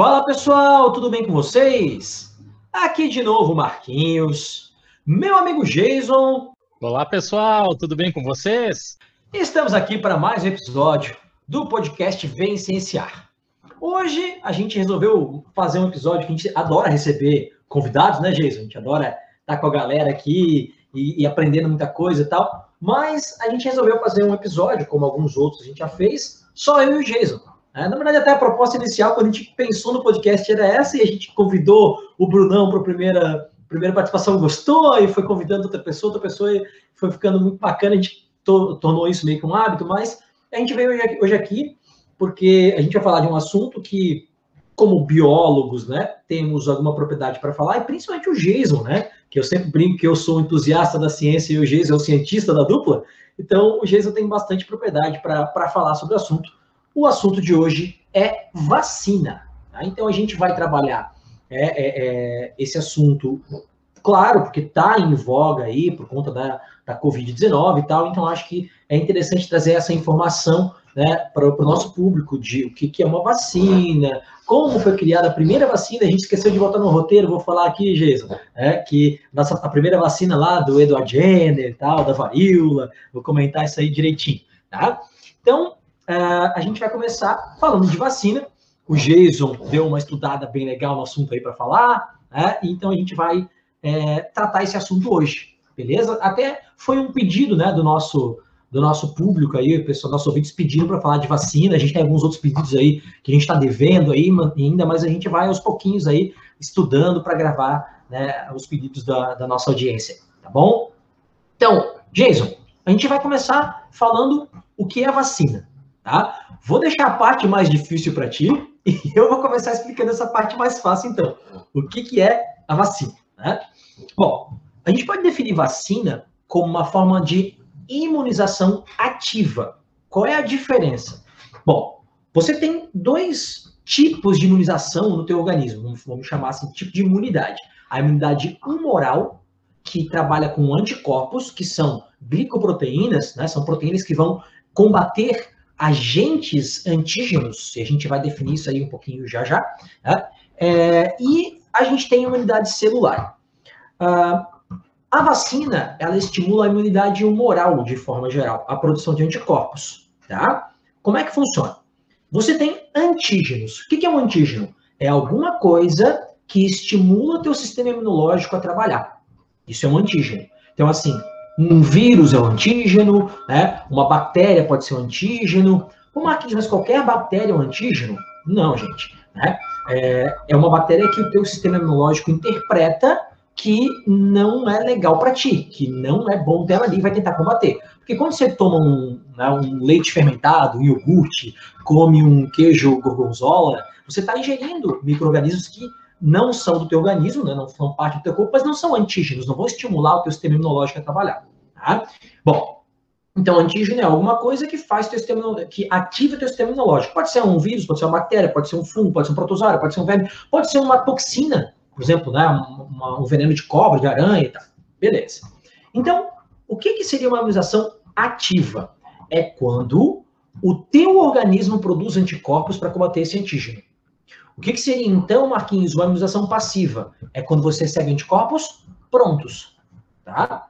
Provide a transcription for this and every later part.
Fala pessoal, tudo bem com vocês? Aqui de novo Marquinhos, meu amigo Jason. Olá pessoal, tudo bem com vocês? Estamos aqui para mais um episódio do podcast Vem Cienciar. Hoje a gente resolveu fazer um episódio que a gente adora receber convidados, né, Jason? A gente adora estar com a galera aqui e, e aprendendo muita coisa e tal. Mas a gente resolveu fazer um episódio, como alguns outros a gente já fez, só eu e o Jason. É, na verdade, até a proposta inicial, quando a gente pensou no podcast, era essa, e a gente convidou o Brunão para a primeira, primeira participação, gostou, e foi convidando outra pessoa, outra pessoa, e foi ficando muito bacana, a gente to, tornou isso meio que um hábito, mas a gente veio hoje aqui porque a gente vai falar de um assunto que, como biólogos, né, temos alguma propriedade para falar, e principalmente o Jason, né, que eu sempre brinco que eu sou entusiasta da ciência e o Jason é o cientista da dupla, então o Jason tem bastante propriedade para falar sobre o assunto. O assunto de hoje é vacina. Tá? Então a gente vai trabalhar é, é, é, esse assunto, claro, porque está em voga aí por conta da, da Covid-19 e tal, então acho que é interessante trazer essa informação né, para o nosso público de o que, que é uma vacina, como foi criada a primeira vacina, a gente esqueceu de botar no roteiro, vou falar aqui, Jason, é, que nossa, a primeira vacina lá do Edward Jenner e tal, da varíola, vou comentar isso aí direitinho, tá? Então, uh, a gente vai começar falando de vacina, o Jason deu uma estudada bem legal no assunto aí para falar, né? então a gente vai é, tratar esse assunto hoje, beleza? Até foi um pedido, né, do nosso do nosso público aí, pessoal, nossos ouvintes pedindo para falar de vacina. A gente tem alguns outros pedidos aí que a gente está devendo aí ainda, mas a gente vai aos pouquinhos aí estudando para gravar né, os pedidos da, da nossa audiência, tá bom? Então, Jason, a gente vai começar falando o que é vacina, tá? Vou deixar a parte mais difícil para ti e eu vou começar explicando essa parte mais fácil, então. O que, que é a vacina, né? Bom, a gente pode definir vacina como uma forma de imunização ativa. Qual é a diferença? Bom, você tem dois tipos de imunização no teu organismo, vamos chamar assim, tipo de imunidade. A imunidade humoral, que trabalha com anticorpos, que são glicoproteínas, né? São proteínas que vão combater agentes antígenos, e a gente vai definir isso aí um pouquinho já já. Né? É, e a gente tem imunidade celular. Uh, a vacina, ela estimula a imunidade humoral, de forma geral, a produção de anticorpos, tá? Como é que funciona? Você tem antígenos. O que é um antígeno? É alguma coisa que estimula o teu sistema imunológico a trabalhar. Isso é um antígeno. Então, assim, um vírus é um antígeno, né? Uma bactéria pode ser um antígeno. Uma, mas qualquer bactéria é um antígeno? Não, gente. Né? É, é uma bactéria que o teu sistema imunológico interpreta que não é legal para ti, que não é bom dela ali vai tentar combater. Porque quando você toma um, né, um leite fermentado, um iogurte, come um queijo gorgonzola, você está ingerindo micro-organismos que não são do teu organismo, né, não são parte do teu corpo, mas não são antígenos, não vão estimular o teu sistema imunológico a trabalhar. Tá? Bom, então antígeno é alguma coisa que faz teu sistema, que ativa teu sistema imunológico. Pode ser um vírus, pode ser uma bactéria, pode ser um fungo, pode ser um protozoário, pode ser um verme, pode ser uma toxina por exemplo, né, um, um veneno de cobra, de aranha e tal. Beleza. Então, o que, que seria uma imunização ativa? É quando o teu organismo produz anticorpos para combater esse antígeno. O que, que seria, então, Marquinhos, uma imunização passiva? É quando você recebe anticorpos prontos. Tá?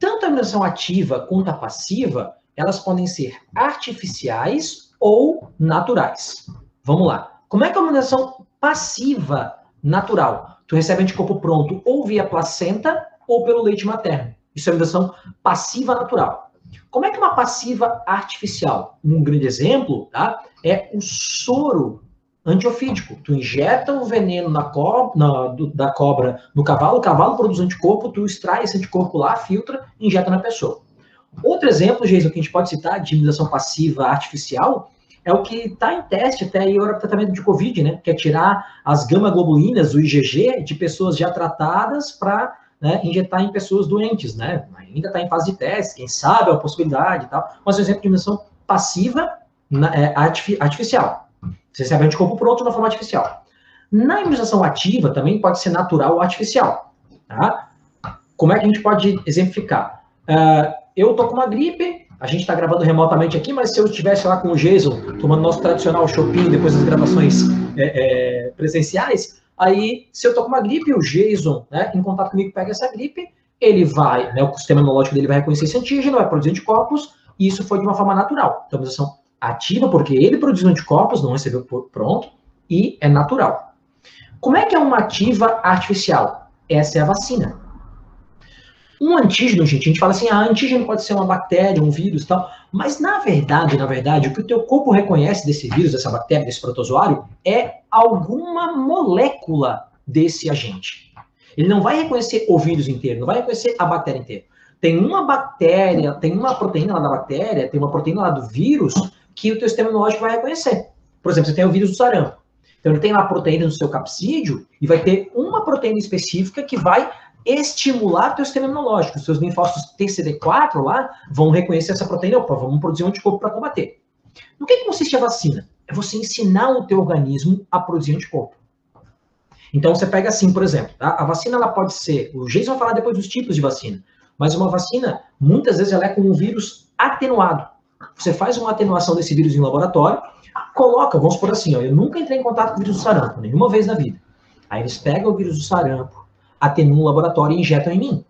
Tanto a imunização ativa quanto a passiva, elas podem ser artificiais ou naturais. Vamos lá. Como é que a imunização passiva natural. Tu recebe anticorpo pronto ou via placenta ou pelo leite materno. Isso é imunização passiva natural. Como é que uma passiva artificial? Um grande exemplo tá, é o soro antiofídico. Tu injeta o veneno na, co na do, da cobra no cavalo, o cavalo produz anticorpo, tu extrai esse anticorpo lá, filtra e injeta na pessoa. Outro exemplo, Jason, que a gente pode citar de imunização passiva artificial é o que está em teste até aí o tratamento de Covid, né? Que é tirar as gama-globulinas, o IgG, de pessoas já tratadas para né, injetar em pessoas doentes, né? Ainda está em fase de teste, quem sabe é uma possibilidade e tal. Mas é um exemplo de imunização passiva na, é, artificial. Você recebe anticorpo pronto na forma artificial. Na imunização ativa também pode ser natural ou artificial. Tá? Como é que a gente pode exemplificar? Uh, eu tô com uma gripe, a gente está gravando remotamente aqui, mas se eu estivesse lá com o Jason, tomando nosso tradicional shopping depois das gravações é, é, presenciais, aí se eu tô com uma gripe, o Jason, né, em contato comigo, pega essa gripe, ele vai, né, o sistema imunológico dele vai reconhecer esse antígeno, vai produzir anticorpos, e isso foi de uma forma natural. Então, imunização ativa, porque ele produziu anticorpos, não recebeu pronto, e é natural. Como é que é uma ativa artificial? Essa é a vacina. Um antígeno, gente, a gente fala assim, ah, antígeno pode ser uma bactéria, um vírus tal, mas na verdade, na verdade, o que o teu corpo reconhece desse vírus, dessa bactéria, desse protozoário, é alguma molécula desse agente. Ele não vai reconhecer o vírus inteiro, não vai reconhecer a bactéria inteira. Tem uma bactéria, tem uma proteína lá da bactéria, tem uma proteína lá do vírus que o teu sistema imunológico vai reconhecer. Por exemplo, você tem o vírus do sarampo. Então, ele tem lá proteína no seu capsídeo e vai ter uma proteína específica que vai estimular teu sistema imunológico. Os seus linfócitos TCD4 lá vão reconhecer essa proteína, opa, vamos produzir um anticorpo para combater. No que, que consiste a vacina? É você ensinar o teu organismo a produzir anticorpo. Então, você pega assim, por exemplo, tá? a vacina ela pode ser, o Jason vai falar depois dos tipos de vacina, mas uma vacina, muitas vezes, ela é com um vírus atenuado. Você faz uma atenuação desse vírus em laboratório, coloca, vamos por assim, ó, eu nunca entrei em contato com o vírus do sarampo, nenhuma vez na vida. Aí eles pegam o vírus do sarampo, atenuam no laboratório e injetam em mim.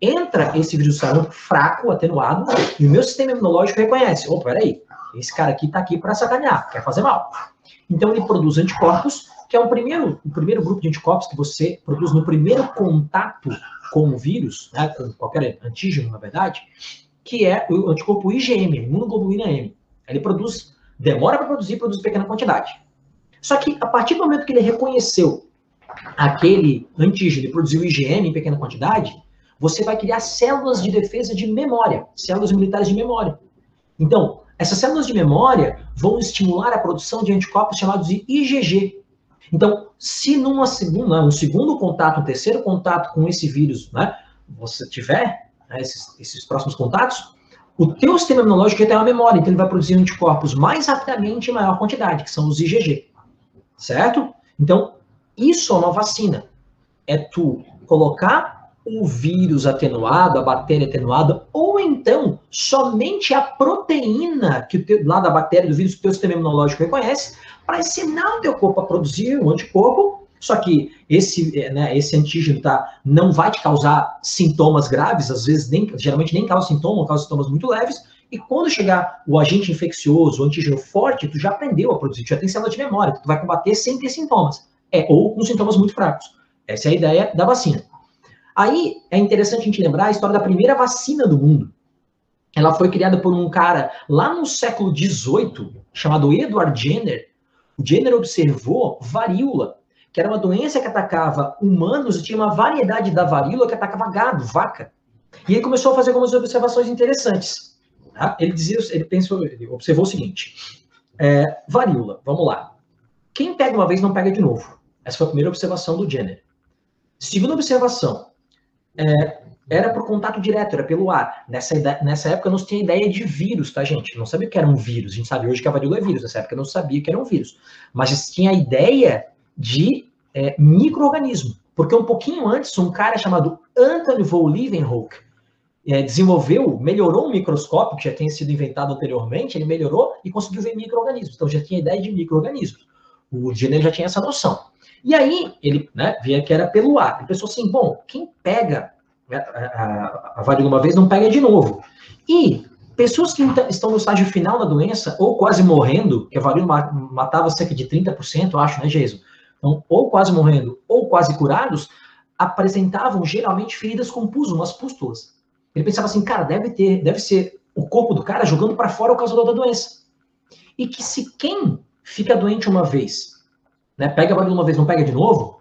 Entra esse vírus do sarampo fraco, atenuado, e o meu sistema imunológico reconhece, opa, peraí, esse cara aqui tá aqui para sacanear, quer fazer mal. Então ele produz anticorpos, que é o primeiro, o primeiro grupo de anticorpos que você produz no primeiro contato com o vírus, né, com qualquer antígeno, na verdade, que é o anticorpo IgM, imunoglobulina M. Ele produz, demora para produzir, produz pequena quantidade. Só que a partir do momento que ele reconheceu aquele antígeno e produziu IgM em pequena quantidade, você vai criar células de defesa de memória, células imunitárias de memória. Então, essas células de memória vão estimular a produção de anticorpos chamados de IgG. Então, se numa segunda, um segundo contato, um terceiro contato com esse vírus, né, você tiver né, esses, esses próximos contatos, o teu sistema imunológico já tem uma memória, então ele vai produzir anticorpos mais rapidamente em maior quantidade, que são os IgG. Certo? Então, isso é uma vacina. É tu colocar o vírus atenuado, a bactéria atenuada, ou então somente a proteína que teu, lá da bactéria, do vírus que o teu sistema imunológico reconhece, para ensinar o teu corpo a produzir um anticorpo só que esse, é, né, esse antígeno tá, não vai te causar sintomas graves, às vezes nem, geralmente nem causa sintoma, causa sintomas muito leves. E quando chegar o agente infeccioso, o antígeno forte, tu já aprendeu a produzir, tu já tem célula de memória, tu vai combater sem ter sintomas. É, ou com sintomas muito fracos. Essa é a ideia da vacina. Aí é interessante a gente lembrar a história da primeira vacina do mundo. Ela foi criada por um cara lá no século XVIII, chamado Edward Jenner. O Jenner observou varíola que era uma doença que atacava humanos tinha uma variedade da varíola que atacava gado, vaca. E ele começou a fazer algumas observações interessantes. Tá? Ele dizia, ele pensou, ele observou o seguinte: é, varíola, vamos lá. Quem pega uma vez não pega de novo. Essa foi a primeira observação do Jenner. Segunda observação, é, era por contato direto, era pelo ar. Nessa, nessa época não se tinha ideia de vírus, tá, gente? Não sabia que era um vírus. A gente sabe hoje que a varíola é vírus. Nessa época não sabia que era um vírus. Mas se tinha a ideia de é, microorganismo. Porque um pouquinho antes, um cara chamado Anthony von Leeuwenhoek é, desenvolveu, melhorou um microscópio que já tinha sido inventado anteriormente, ele melhorou e conseguiu ver microorganismos. Então já tinha ideia de microorganismos. O Jenner já tinha essa noção. E aí ele né, via que era pelo ar. Ele pensou assim: bom, quem pega a, a, a varíola uma vez não pega de novo. E pessoas que estão no estágio final da doença, ou quase morrendo, que a varíola matava cerca de 30%, eu acho, né, Jesus? Então, ou quase morrendo, ou quase curados, apresentavam geralmente feridas com pus, umas pústulas. Ele pensava assim, cara, deve ter, deve ser o corpo do cara jogando para fora o causador da doença. E que se quem fica doente uma vez, né, pega a uma vez, não pega de novo,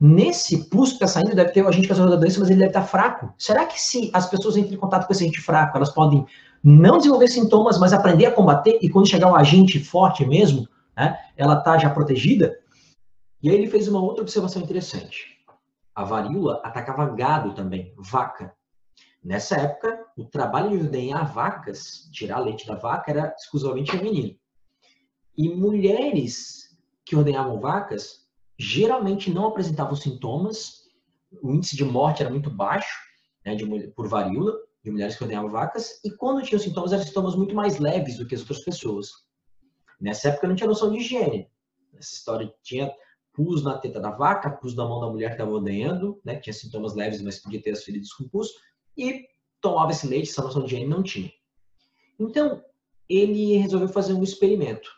nesse pus que está saindo deve ter o agente causador da doença, mas ele deve estar tá fraco. Será que se as pessoas entram em contato com esse agente fraco, elas podem não desenvolver sintomas, mas aprender a combater e quando chegar um agente forte mesmo, né, ela tá já protegida? E aí ele fez uma outra observação interessante. A varíola atacava gado também, vaca. Nessa época, o trabalho de ordenhar vacas, tirar leite da vaca, era exclusivamente feminino. E mulheres que ordenhavam vacas geralmente não apresentavam sintomas, o índice de morte era muito baixo né, de, por varíola, de mulheres que ordenhavam vacas, e quando tinham sintomas, eram sintomas muito mais leves do que as outras pessoas. Nessa época não tinha noção de higiene. Nessa história tinha pus na teta da vaca, pus na mão da mulher que estava ordenhando, né, que tinha sintomas leves, mas podia ter as feridas com pus, e tomava esse leite, essa noção de higiene não tinha. Então, ele resolveu fazer um experimento.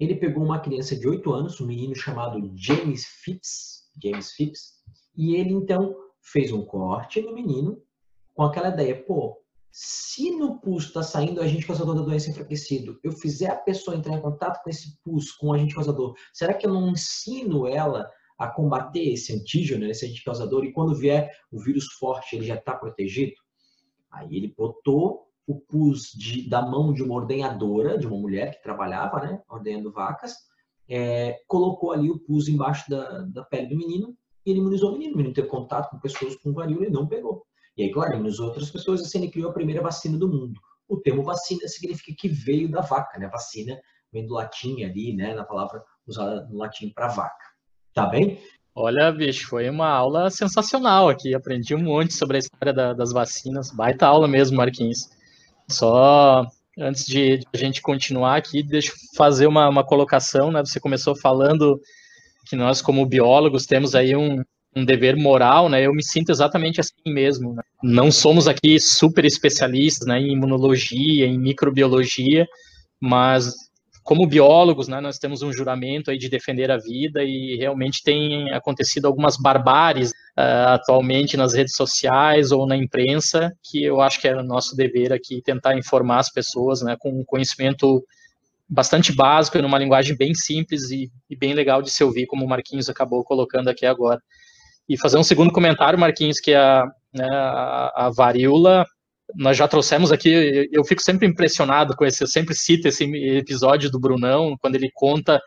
Ele pegou uma criança de 8 anos, um menino chamado James Phipps, James Phipps, e ele então fez um corte no menino com aquela ideia, pô, se no pus está saindo agente causador da doença enfraquecido, eu fizer a pessoa entrar em contato com esse pus, com o agente causador, será que eu não ensino ela a combater esse antígeno, esse agente causador, e quando vier o vírus forte, ele já está protegido? Aí ele botou o pus de, da mão de uma ordenhadora, de uma mulher que trabalhava, né, ordenhando vacas, é, colocou ali o pus embaixo da, da pele do menino e ele imunizou o menino. O menino teve contato com pessoas com varíola e não pegou. E aí, claro, imunizou outras pessoas, assim ele criou a primeira vacina do mundo. O termo vacina significa que veio da vaca, né? Vacina vem do latim ali, né? Na palavra usada no latim para vaca. Tá bem? Olha, bicho, foi uma aula sensacional aqui. Aprendi um monte sobre a história da, das vacinas. Baita aula mesmo, Marquinhos. Só antes de, de, a gente continuar aqui, deixa eu fazer uma, uma colocação, né? Você começou falando que nós, como biólogos, temos aí um, um dever moral, né? Eu me sinto exatamente assim mesmo. Né? Não somos aqui super especialistas né, em imunologia, em microbiologia, mas como biólogos, né, nós temos um juramento aí de defender a vida e realmente tem acontecido algumas barbáries uh, atualmente nas redes sociais ou na imprensa que eu acho que é nosso dever aqui tentar informar as pessoas, né, com um conhecimento bastante básico, numa linguagem bem simples e, e, bem legal de se ouvir, como o Marquinhos acabou colocando aqui agora. E fazer um segundo comentário, Marquinhos, que a, né, a, a varíola nós já trouxemos aqui, eu fico sempre impressionado com esse, eu sempre cito esse episódio do Brunão, quando ele conta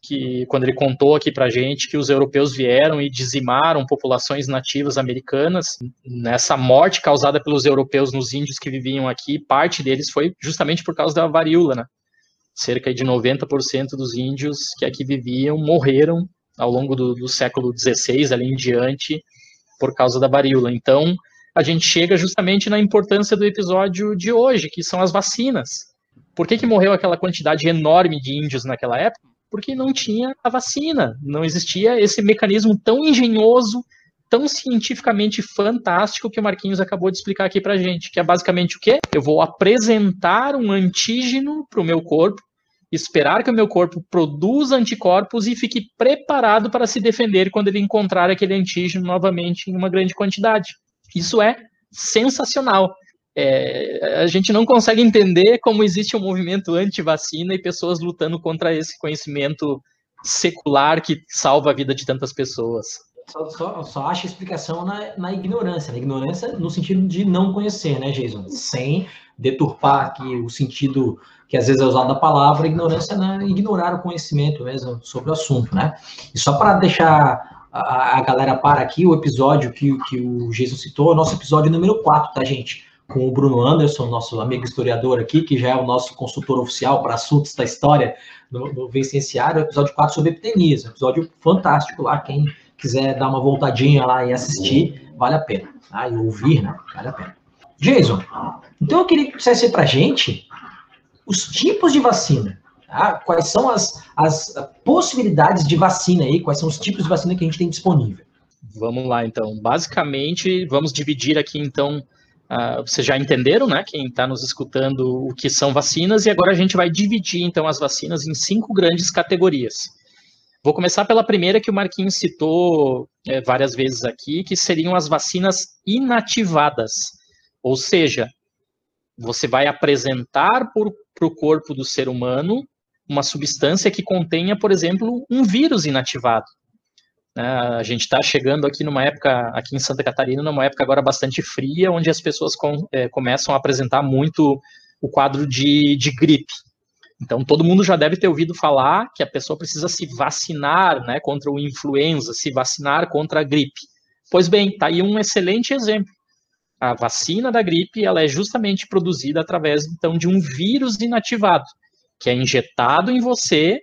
que, quando ele contou aqui pra gente que os europeus vieram e dizimaram populações nativas americanas, nessa morte causada pelos europeus nos índios que viviam aqui, parte deles foi justamente por causa da varíola, né? Cerca de 90% dos índios que aqui viviam morreram ao longo do, do século XVI, ali em diante, por causa da varíola. Então, a gente chega justamente na importância do episódio de hoje, que são as vacinas. Por que, que morreu aquela quantidade enorme de índios naquela época? Porque não tinha a vacina, não existia esse mecanismo tão engenhoso, tão cientificamente fantástico que o Marquinhos acabou de explicar aqui pra gente, que é basicamente o quê? Eu vou apresentar um antígeno para o meu corpo, esperar que o meu corpo produza anticorpos e fique preparado para se defender quando ele encontrar aquele antígeno novamente em uma grande quantidade. Isso é sensacional. É, a gente não consegue entender como existe um movimento anti-vacina e pessoas lutando contra esse conhecimento secular que salva a vida de tantas pessoas. Só, só, só acha explicação na, na ignorância. Na ignorância no sentido de não conhecer, né, Jason? Sem deturpar aqui o sentido que às vezes é usado da palavra, ignorância, né? ignorar o conhecimento mesmo sobre o assunto, né? E só para deixar a, a galera para aqui, o episódio que, que o Jesus citou, é o nosso episódio número 4, tá, gente? Com o Bruno Anderson, nosso amigo historiador aqui, que já é o nosso consultor oficial para assuntos da história no, no Vicenciário, episódio 4 sobre epidemias, episódio fantástico lá, quem quiser dar uma voltadinha lá e assistir, vale a pena, tá? E ouvir, né? Vale a pena. Jason, então eu queria que dissesse para gente os tipos de vacina. Tá? Quais são as, as possibilidades de vacina aí? Quais são os tipos de vacina que a gente tem disponível? Vamos lá, então. Basicamente, vamos dividir aqui, então, uh, vocês já entenderam, né? Quem está nos escutando, o que são vacinas, e agora a gente vai dividir, então, as vacinas em cinco grandes categorias. Vou começar pela primeira que o Marquinhos citou é, várias vezes aqui, que seriam as vacinas inativadas. Ou seja, você vai apresentar para o corpo do ser humano uma substância que contenha, por exemplo, um vírus inativado. Né? A gente está chegando aqui numa época, aqui em Santa Catarina, numa época agora bastante fria, onde as pessoas com, é, começam a apresentar muito o quadro de, de gripe. Então, todo mundo já deve ter ouvido falar que a pessoa precisa se vacinar né, contra o influenza, se vacinar contra a gripe. Pois bem, está aí um excelente exemplo. A vacina da gripe ela é justamente produzida através então de um vírus inativado que é injetado em você,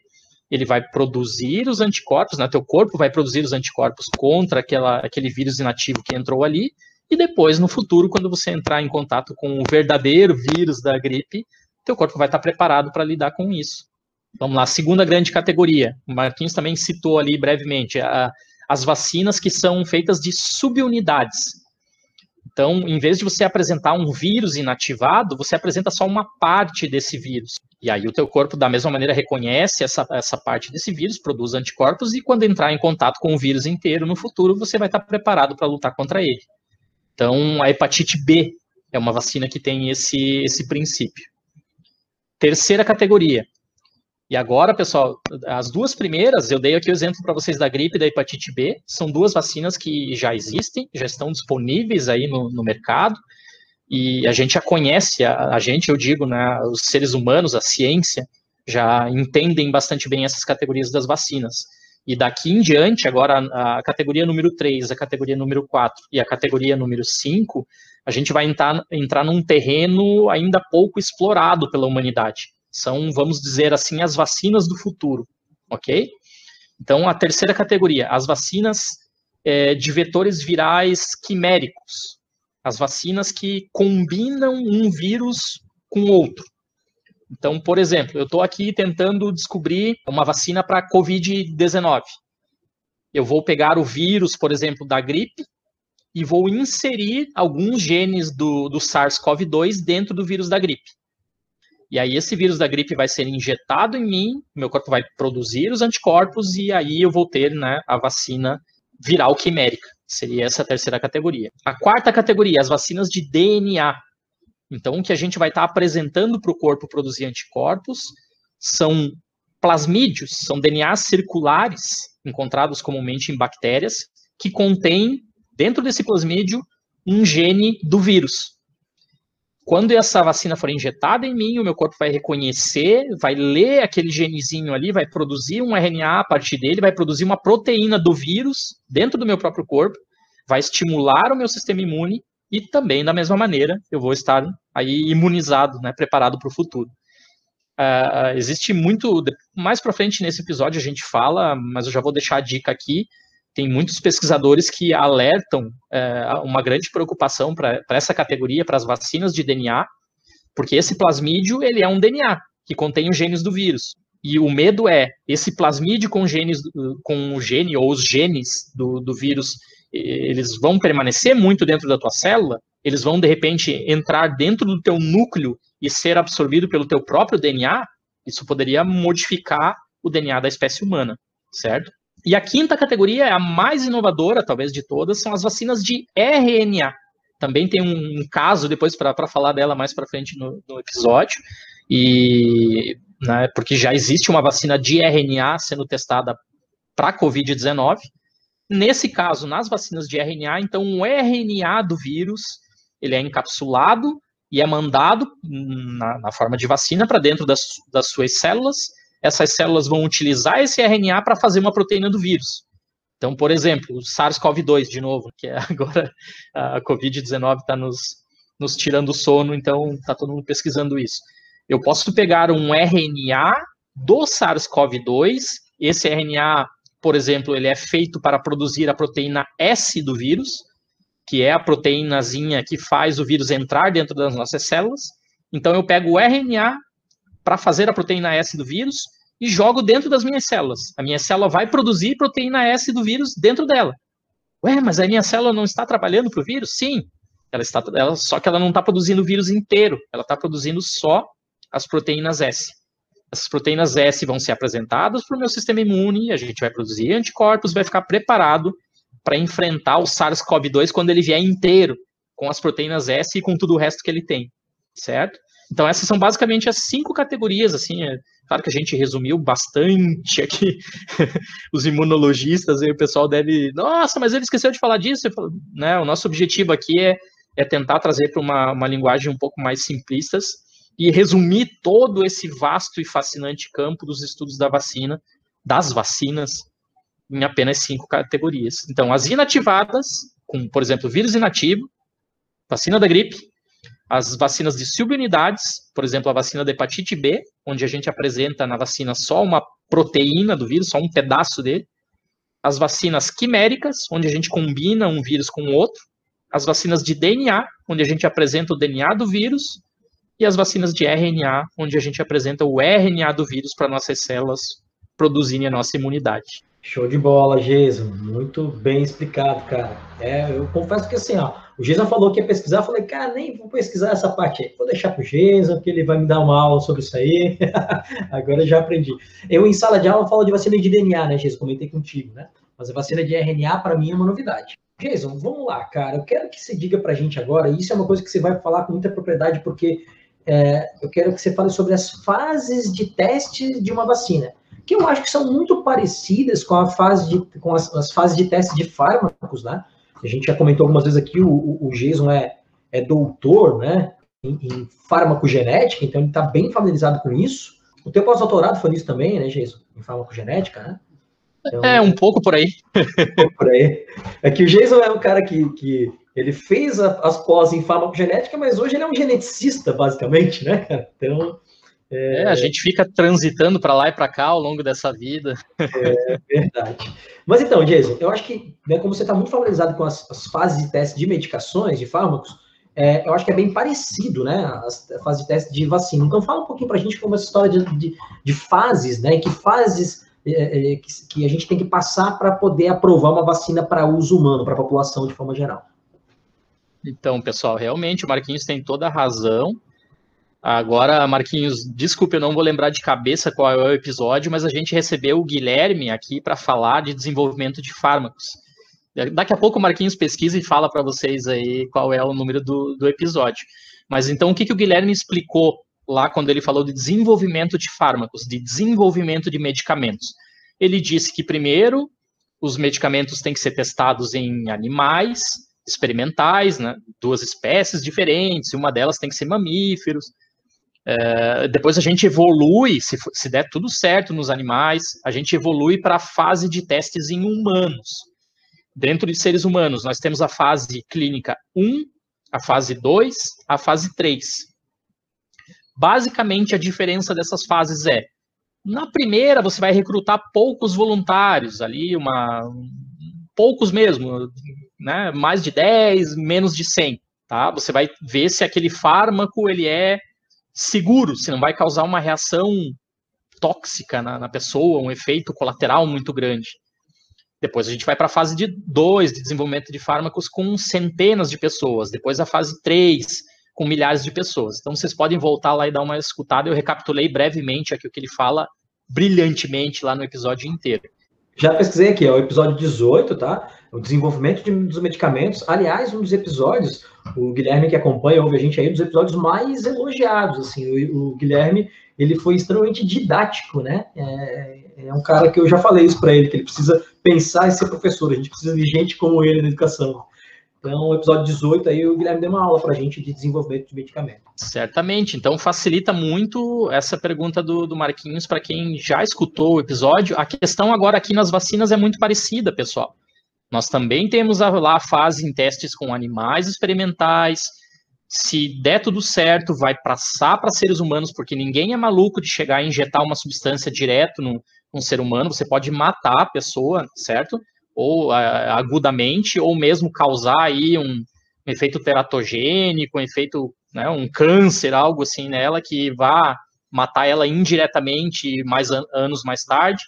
ele vai produzir os anticorpos, né? Teu corpo vai produzir os anticorpos contra aquela, aquele vírus inativo que entrou ali, e depois, no futuro, quando você entrar em contato com o verdadeiro vírus da gripe, teu corpo vai estar preparado para lidar com isso. Vamos lá, segunda grande categoria. O Marquinhos também citou ali brevemente a, as vacinas que são feitas de subunidades. Então, em vez de você apresentar um vírus inativado, você apresenta só uma parte desse vírus. E aí o teu corpo, da mesma maneira, reconhece essa, essa parte desse vírus, produz anticorpos, e quando entrar em contato com o vírus inteiro no futuro, você vai estar preparado para lutar contra ele. Então, a hepatite B é uma vacina que tem esse, esse princípio. Terceira categoria. E agora, pessoal, as duas primeiras, eu dei aqui o exemplo para vocês da gripe e da hepatite B, são duas vacinas que já existem, já estão disponíveis aí no, no mercado, e a gente já conhece, a, a gente, eu digo, né, os seres humanos, a ciência, já entendem bastante bem essas categorias das vacinas. E daqui em diante, agora a, categoria número 3, a categoria número 4 e a categoria número 5, a gente vai entrar, entrar num terreno ainda pouco explorado pela humanidade. São, vamos dizer assim, as vacinas do futuro, ok? Então, a terceira categoria, as vacinas é, de vetores virais quiméricos, as vacinas que combinam um vírus com outro. Então, por exemplo, eu estou aqui tentando descobrir uma vacina para Covid-19. Eu vou pegar o vírus, por exemplo, da gripe, e vou inserir alguns genes do, do SARS-CoV-2 dentro do vírus da gripe. E aí esse vírus da gripe vai ser injetado em mim, meu corpo vai produzir os anticorpos e aí eu vou ter né, a vacina viral quimérica. Seria essa a terceira categoria. A quarta categoria, as vacinas de DNA. Então, o que a gente vai estar apresentando para o corpo produzir anticorpos são plasmídios, são DNAs circulares, encontrados comumente em bactérias, que contêm, dentro desse plasmídio, um gene do vírus. Quando essa vacina for injetada em mim, o meu corpo vai reconhecer, vai ler aquele genezinho ali, vai produzir um RNA a partir dele, vai produzir uma proteína do vírus dentro do meu próprio corpo, vai estimular o meu sistema imune e também, da mesma maneira, eu vou estar aí imunizado, né, preparado para o futuro. Uh, existe muito, mais para frente nesse episódio a gente fala, mas eu já vou deixar a dica aqui, tem muitos pesquisadores que alertam uh, uma grande preocupação para essa categoria, para as vacinas de DNA, porque esse plasmídio, ele é um DNA, que contém os genes do vírus. E o medo é, esse plasmídio com, genes, com o gene, ou os genes do, do vírus, eles vão permanecer muito dentro da tua célula, eles vão de repente entrar dentro do teu núcleo e ser absorvido pelo teu próprio DNA, isso poderia modificar o DNA da espécie humana, certo? E a quinta categoria a mais inovadora, talvez de todas, são as vacinas de RNA. Também tem um, um caso depois para falar dela mais para frente no, no, episódio, e né, porque já existe uma vacina de RNA sendo testada para COVID-19, Nesse caso, nas vacinas de RNA, então o RNA do vírus ele é encapsulado e é mandado na, na forma de vacina para dentro das, das suas células. Essas células vão utilizar esse RNA para fazer uma proteína do vírus. Então, por exemplo, o SARS-CoV-2, de novo, que é agora a Covid-19 está nos, nos tirando o sono, então está todo mundo pesquisando isso. Eu posso pegar um RNA do SARS-CoV-2, esse RNA por exemplo, ele é feito para produzir a proteína S do vírus, que é a proteínazinha que faz o vírus entrar dentro das nossas células. Então eu pego o RNA para fazer a proteína S do vírus e jogo dentro das minhas células. A minha célula vai produzir proteína S do vírus dentro dela. Ué, mas a minha célula não está trabalhando para o vírus? Sim, ela está, ela, só que ela não está produzindo o vírus inteiro, ela está produzindo só as proteínas S essas proteínas S vão ser apresentadas para o meu sistema imune, a gente vai produzir anticorpos, vai ficar preparado para enfrentar o SARS-CoV-2 quando ele vier inteiro, com as proteínas S e com tudo o resto que ele tem, certo? Então essas são basicamente as cinco categorias, assim, é, claro que a gente resumiu bastante aqui os imunologistas, e o pessoal deve, nossa, mas ele esqueceu de falar disso, né? O nosso objetivo aqui é, é tentar trazer para uma, uma linguagem um pouco mais simplistas, e resumir todo esse vasto e fascinante campo dos estudos da vacina, das vacinas, em apenas cinco categorias. Então, as inativadas, com, por exemplo, vírus inativo, vacina da gripe, as vacinas de subunidades, por exemplo, a vacina da hepatite B, onde a gente apresenta na vacina só uma proteína do vírus, só um pedaço dele, as vacinas quiméricas, onde a gente combina um vírus com outro, as vacinas de DNA, onde a gente apresenta o DNA do vírus, e as vacinas de RNA, onde a gente apresenta o RNA do vírus para nossas células produzirem a nossa imunidade. Show de bola, Jason. Muito bem explicado, cara. É, eu confesso que assim, ó, o Jason falou que ia pesquisar, eu falei, cara, nem vou pesquisar essa parte aí. Vou deixar pro Jason, que ele vai me dar uma aula sobre isso aí. Agora eu já aprendi. Eu, em sala de aula, falo de vacina de DNA, né, Jason? Comentei contigo, né? Mas a vacina de RNA, para mim, é uma novidade. Jason, vamos lá, cara. Eu quero que você diga pra gente agora, e isso é uma coisa que você vai falar com muita propriedade, porque é, eu quero que você fale sobre as fases de teste de uma vacina, que eu acho que são muito parecidas com a fase de, com as, as fases de teste de fármacos, né? A gente já comentou algumas vezes aqui, o, o, Jason é, é doutor, né, em, em farmacogenética, então ele está bem familiarizado com isso. O teu pós-doutorado foi nisso também, né, Jason? Em farmacogenética, né? Então, é, um pouco por aí. Um pouco por aí. É que o Jason é um cara que, que ele fez a, as pós em farmacogenética, mas hoje ele é um geneticista, basicamente, né, cara? Então. É... é a gente fica transitando para lá e para cá ao longo dessa vida. É verdade. Mas então, Jason, eu acho que, né, como você está muito familiarizado com as, as, fases de teste de medicações, de fármacos, é, eu acho que é bem parecido, né, as, a fase de teste de vacina. Então, fala um pouquinho para a gente como essa história de, de, de fases, né, que fases é, é, que, que a gente tem que passar para poder aprovar uma vacina para uso humano, para a população de forma geral. Então, pessoal, realmente o Marquinhos tem toda a razão. Agora, Marquinhos, desculpe, eu não vou lembrar de cabeça qual é o episódio, mas a gente recebeu o Guilherme aqui para falar de desenvolvimento de fármacos. Daqui a pouco o Marquinhos pesquisa e fala para vocês aí qual é o número do, do episódio. Mas então, o que, que o Guilherme explicou lá quando ele falou de desenvolvimento de fármacos, de desenvolvimento de medicamentos? Ele disse que, primeiro, os medicamentos têm que ser testados em animais, experimentais, né? duas espécies diferentes, uma delas tem que ser mamíferos. É, depois a gente evolui, se, se der tudo certo nos animais, a gente evolui para a fase de testes em humanos. Dentro de seres humanos, nós temos a fase clínica 1, a fase 2, a fase 3. Basicamente, a diferença dessas fases é: na primeira, você vai recrutar poucos voluntários, ali, uma, poucos mesmo, né, mais de 10, menos de 100, tá? Você vai ver se aquele fármaco ele é seguro, se não vai causar uma reação tóxica na, na pessoa, um efeito colateral muito grande. Depois a gente vai para a fase de 2 de desenvolvimento de fármacos com centenas de pessoas. Depois a fase 3 com milhares de pessoas. Então vocês podem voltar lá e dar uma escutada. Eu recapitulei brevemente aqui o que ele fala brilhantemente lá no episódio inteiro. Já pesquisei aqui, é o episódio 18, tá? O desenvolvimento de, dos medicamentos. Aliás, um dos episódios, o Guilherme que acompanha, ouve a gente aí, um dos episódios mais elogiados, assim. O, o Guilherme, ele foi extremamente didático, né? É, é um cara que eu já falei isso para ele, que ele precisa pensar em ser professor. A gente precisa de gente como ele na educação. Então, o episódio 18 aí, o Guilherme deu uma aula para a gente de desenvolvimento de medicamento. Certamente. Então, facilita muito essa pergunta do, do Marquinhos para quem já escutou o episódio. A questão agora aqui nas vacinas é muito parecida, pessoal. Nós também temos a, lá a fase em testes com animais experimentais. Se der tudo certo, vai passar para seres humanos, porque ninguém é maluco de chegar e injetar uma substância direto no, num ser humano. Você pode matar a pessoa, certo? ou agudamente, ou mesmo causar aí um, um efeito teratogênico, um efeito, né, um câncer, algo assim nela que vá matar ela indiretamente mais an anos mais tarde.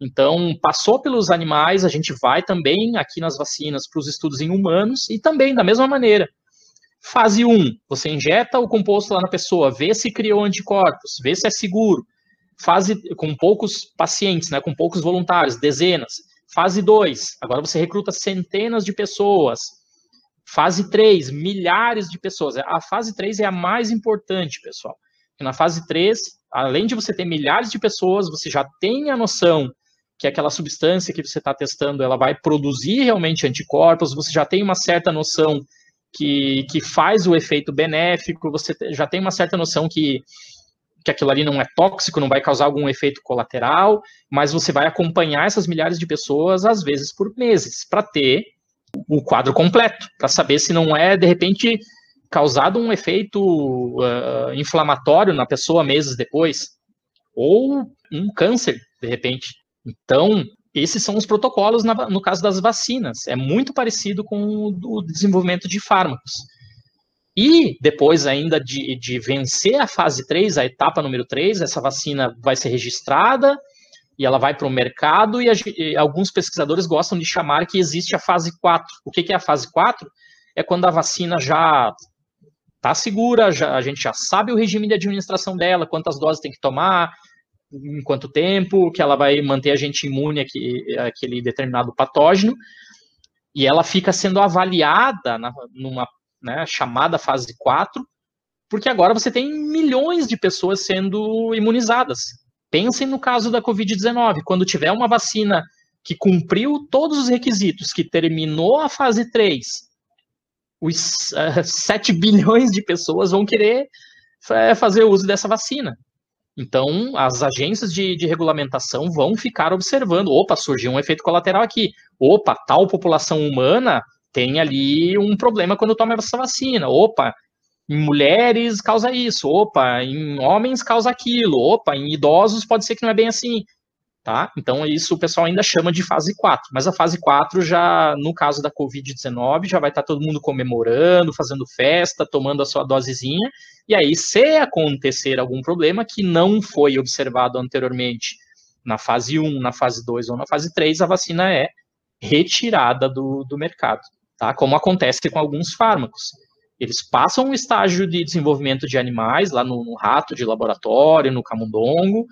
Então, passou pelos animais, a gente vai também aqui nas vacinas para os estudos em humanos e também da mesma maneira. Fase 1, você injeta o composto lá na pessoa, vê se criou anticorpos, vê se é seguro. Fase com poucos pacientes, né, com poucos voluntários, dezenas. Fase 2, agora você recruta centenas de pessoas. Fase 3, milhares de pessoas. A fase 3 é a mais importante, pessoal. na fase 3, além de você ter milhares de pessoas, você já tem a noção que aquela substância que você está testando, ela vai produzir realmente anticorpos, você já tem uma certa noção que, que faz o efeito benéfico, você já tem uma certa noção que que aquilo ali não é tóxico, não vai causar algum efeito colateral, mas você vai acompanhar essas milhares de pessoas, às vezes por meses, para ter o quadro completo, para saber se não é, de repente, causado um efeito uh, inflamatório na pessoa meses depois, ou um câncer, de repente. Então, esses são os protocolos na, no caso das vacinas. É muito parecido com o, desenvolvimento de fármacos. E depois ainda de, de vencer a fase 3, a etapa número 3, essa vacina vai ser registrada e ela vai para o mercado e, a, e, alguns pesquisadores gostam de chamar que existe a fase 4. O que, que é a fase 4? É quando a vacina já está segura, já, a gente já sabe o regime de administração dela, quantas doses tem que tomar, em quanto tempo, que ela vai manter a gente imune àquele, àquele determinado patógeno, e ela fica sendo avaliada na, numa né, chamada fase 4, porque agora você tem milhões de pessoas sendo imunizadas. Pensem no caso da Covid-19, quando tiver uma vacina que cumpriu todos os requisitos, que terminou a fase 3, os uh, eh, 7 bilhões de pessoas vão querer uh, fazer uso dessa vacina. Então, as agências de, de, regulamentação vão ficar observando: opa, surgiu um efeito colateral aqui. Opa, tal população humana tem ali um problema quando toma essa vacina. Opa, em mulheres causa isso. Opa, em homens causa aquilo. Opa, em idosos pode ser que não é bem assim. Tá? Então, isso o pessoal ainda chama de fase 4. Mas a fase 4 já, no caso da Covid-19, já vai estar todo mundo comemorando, fazendo festa, tomando a sua dosezinha. E aí, se acontecer algum problema que não foi observado anteriormente na fase 1, na fase 2 ou na fase 3, a vacina é retirada do, do mercado, tá? Como acontece com alguns fármacos. Eles passam um estágio de desenvolvimento de animais, lá no, no rato de laboratório, no camundongo,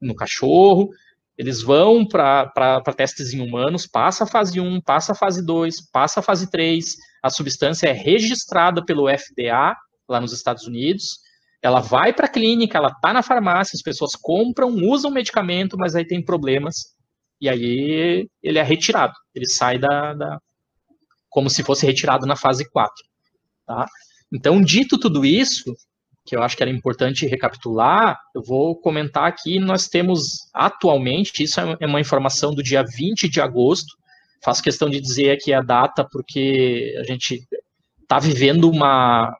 no cachorro, eles vão para testes em humanos, passa a fase 1, passa a fase 2, passa a fase 3, a substância é registrada pelo FDA lá nos Estados Unidos, ela vai para a clínica, ela está na farmácia, as pessoas compram, usam o medicamento, mas aí tem problemas, e aí ele é retirado, ele sai da, da como se fosse retirado na fase 4. Tá? Então, dito tudo isso, que eu acho que era importante recapitular, eu vou comentar aqui, nós temos atualmente, isso é uma informação do dia 20 de agosto, faço questão de dizer aqui a data, porque a gente está vivendo uma,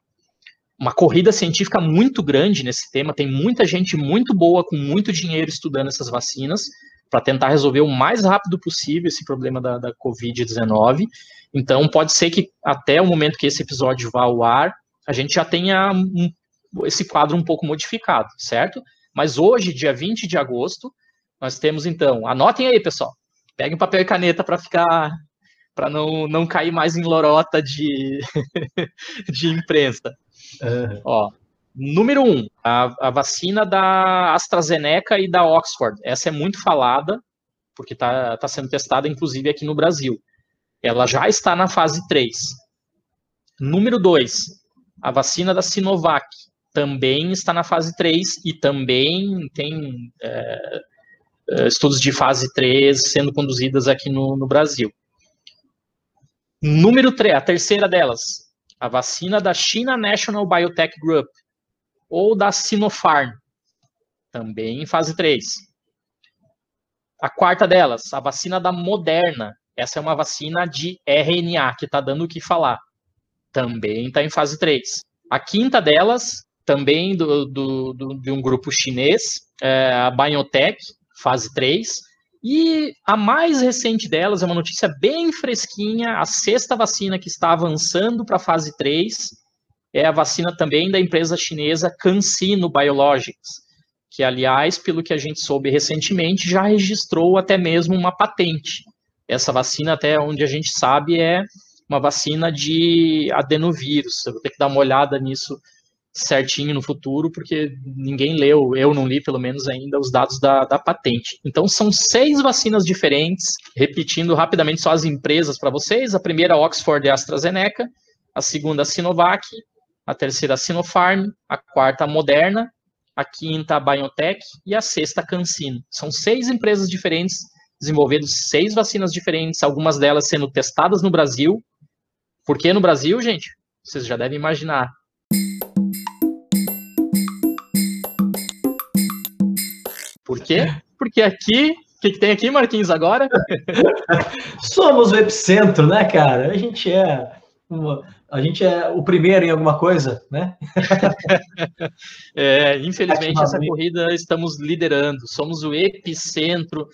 uma corrida científica muito grande nesse tema, tem muita gente muito boa, com muito dinheiro estudando essas vacinas, para tentar resolver o mais rápido possível esse problema da, da Covid-19. Então, pode ser que até o momento que esse episódio vá ao ar, a gente já tenha um esse quadro um pouco modificado, certo? Mas hoje, dia 20 de agosto, nós temos então, anotem aí, pessoal, peguem papel e caneta para ficar, para não, não cair mais em lorota de, de imprensa. Uhum. Ó, número um, a, a vacina da AstraZeneca e da Oxford. Essa é muito falada, porque está tá sendo testada, inclusive, aqui no Brasil. Ela já está na fase 3. Número 2, a vacina da Sinovac também está na fase 3 e também tem é, é estudos de fase 3 sendo conduzidas aqui no, no Brasil. Número 3, a terceira delas, a vacina da China National Biotech Group, ou da Sinopharm, também em fase 3. A quarta delas, a vacina da Moderna, essa é uma vacina de RNA, que está dando o que falar, também está em fase 3. A quinta delas, também do, do, do, de um grupo chinês, é, a Biotech, fase 3. E a mais recente delas é uma notícia bem fresquinha, a sexta vacina que está avançando para a fase 3 é a vacina também da empresa chinesa CanSino Biologics, que, aliás, pelo que a gente soube recentemente, já registrou até mesmo uma patente. Essa vacina, até onde a gente sabe, é uma vacina de adenovírus. Eu vou ter que dar uma olhada nisso certinho no futuro, porque ninguém leu, eu não li pelo menos ainda, os dados da, da patente. Então são seis vacinas diferentes, repetindo rapidamente só as empresas para vocês. A primeira, Oxford e AstraZeneca, a segunda, Sinovac, a terceira, Sinopharm, a quarta, Moderna, a quinta, a BioNTech e a sexta, CanSino. São seis empresas diferentes desenvolvendo seis vacinas diferentes, algumas delas sendo testadas no Brasil. Por que no Brasil, gente? Vocês já devem imaginar Por quê? Porque aqui, o que, que, tem aqui, Marquinhos, agora? Somos o epicentro, né, cara? A gente é uma, a gente é o primeiro em alguma coisa, né? é, infelizmente essa corrida estamos liderando, somos o epicentro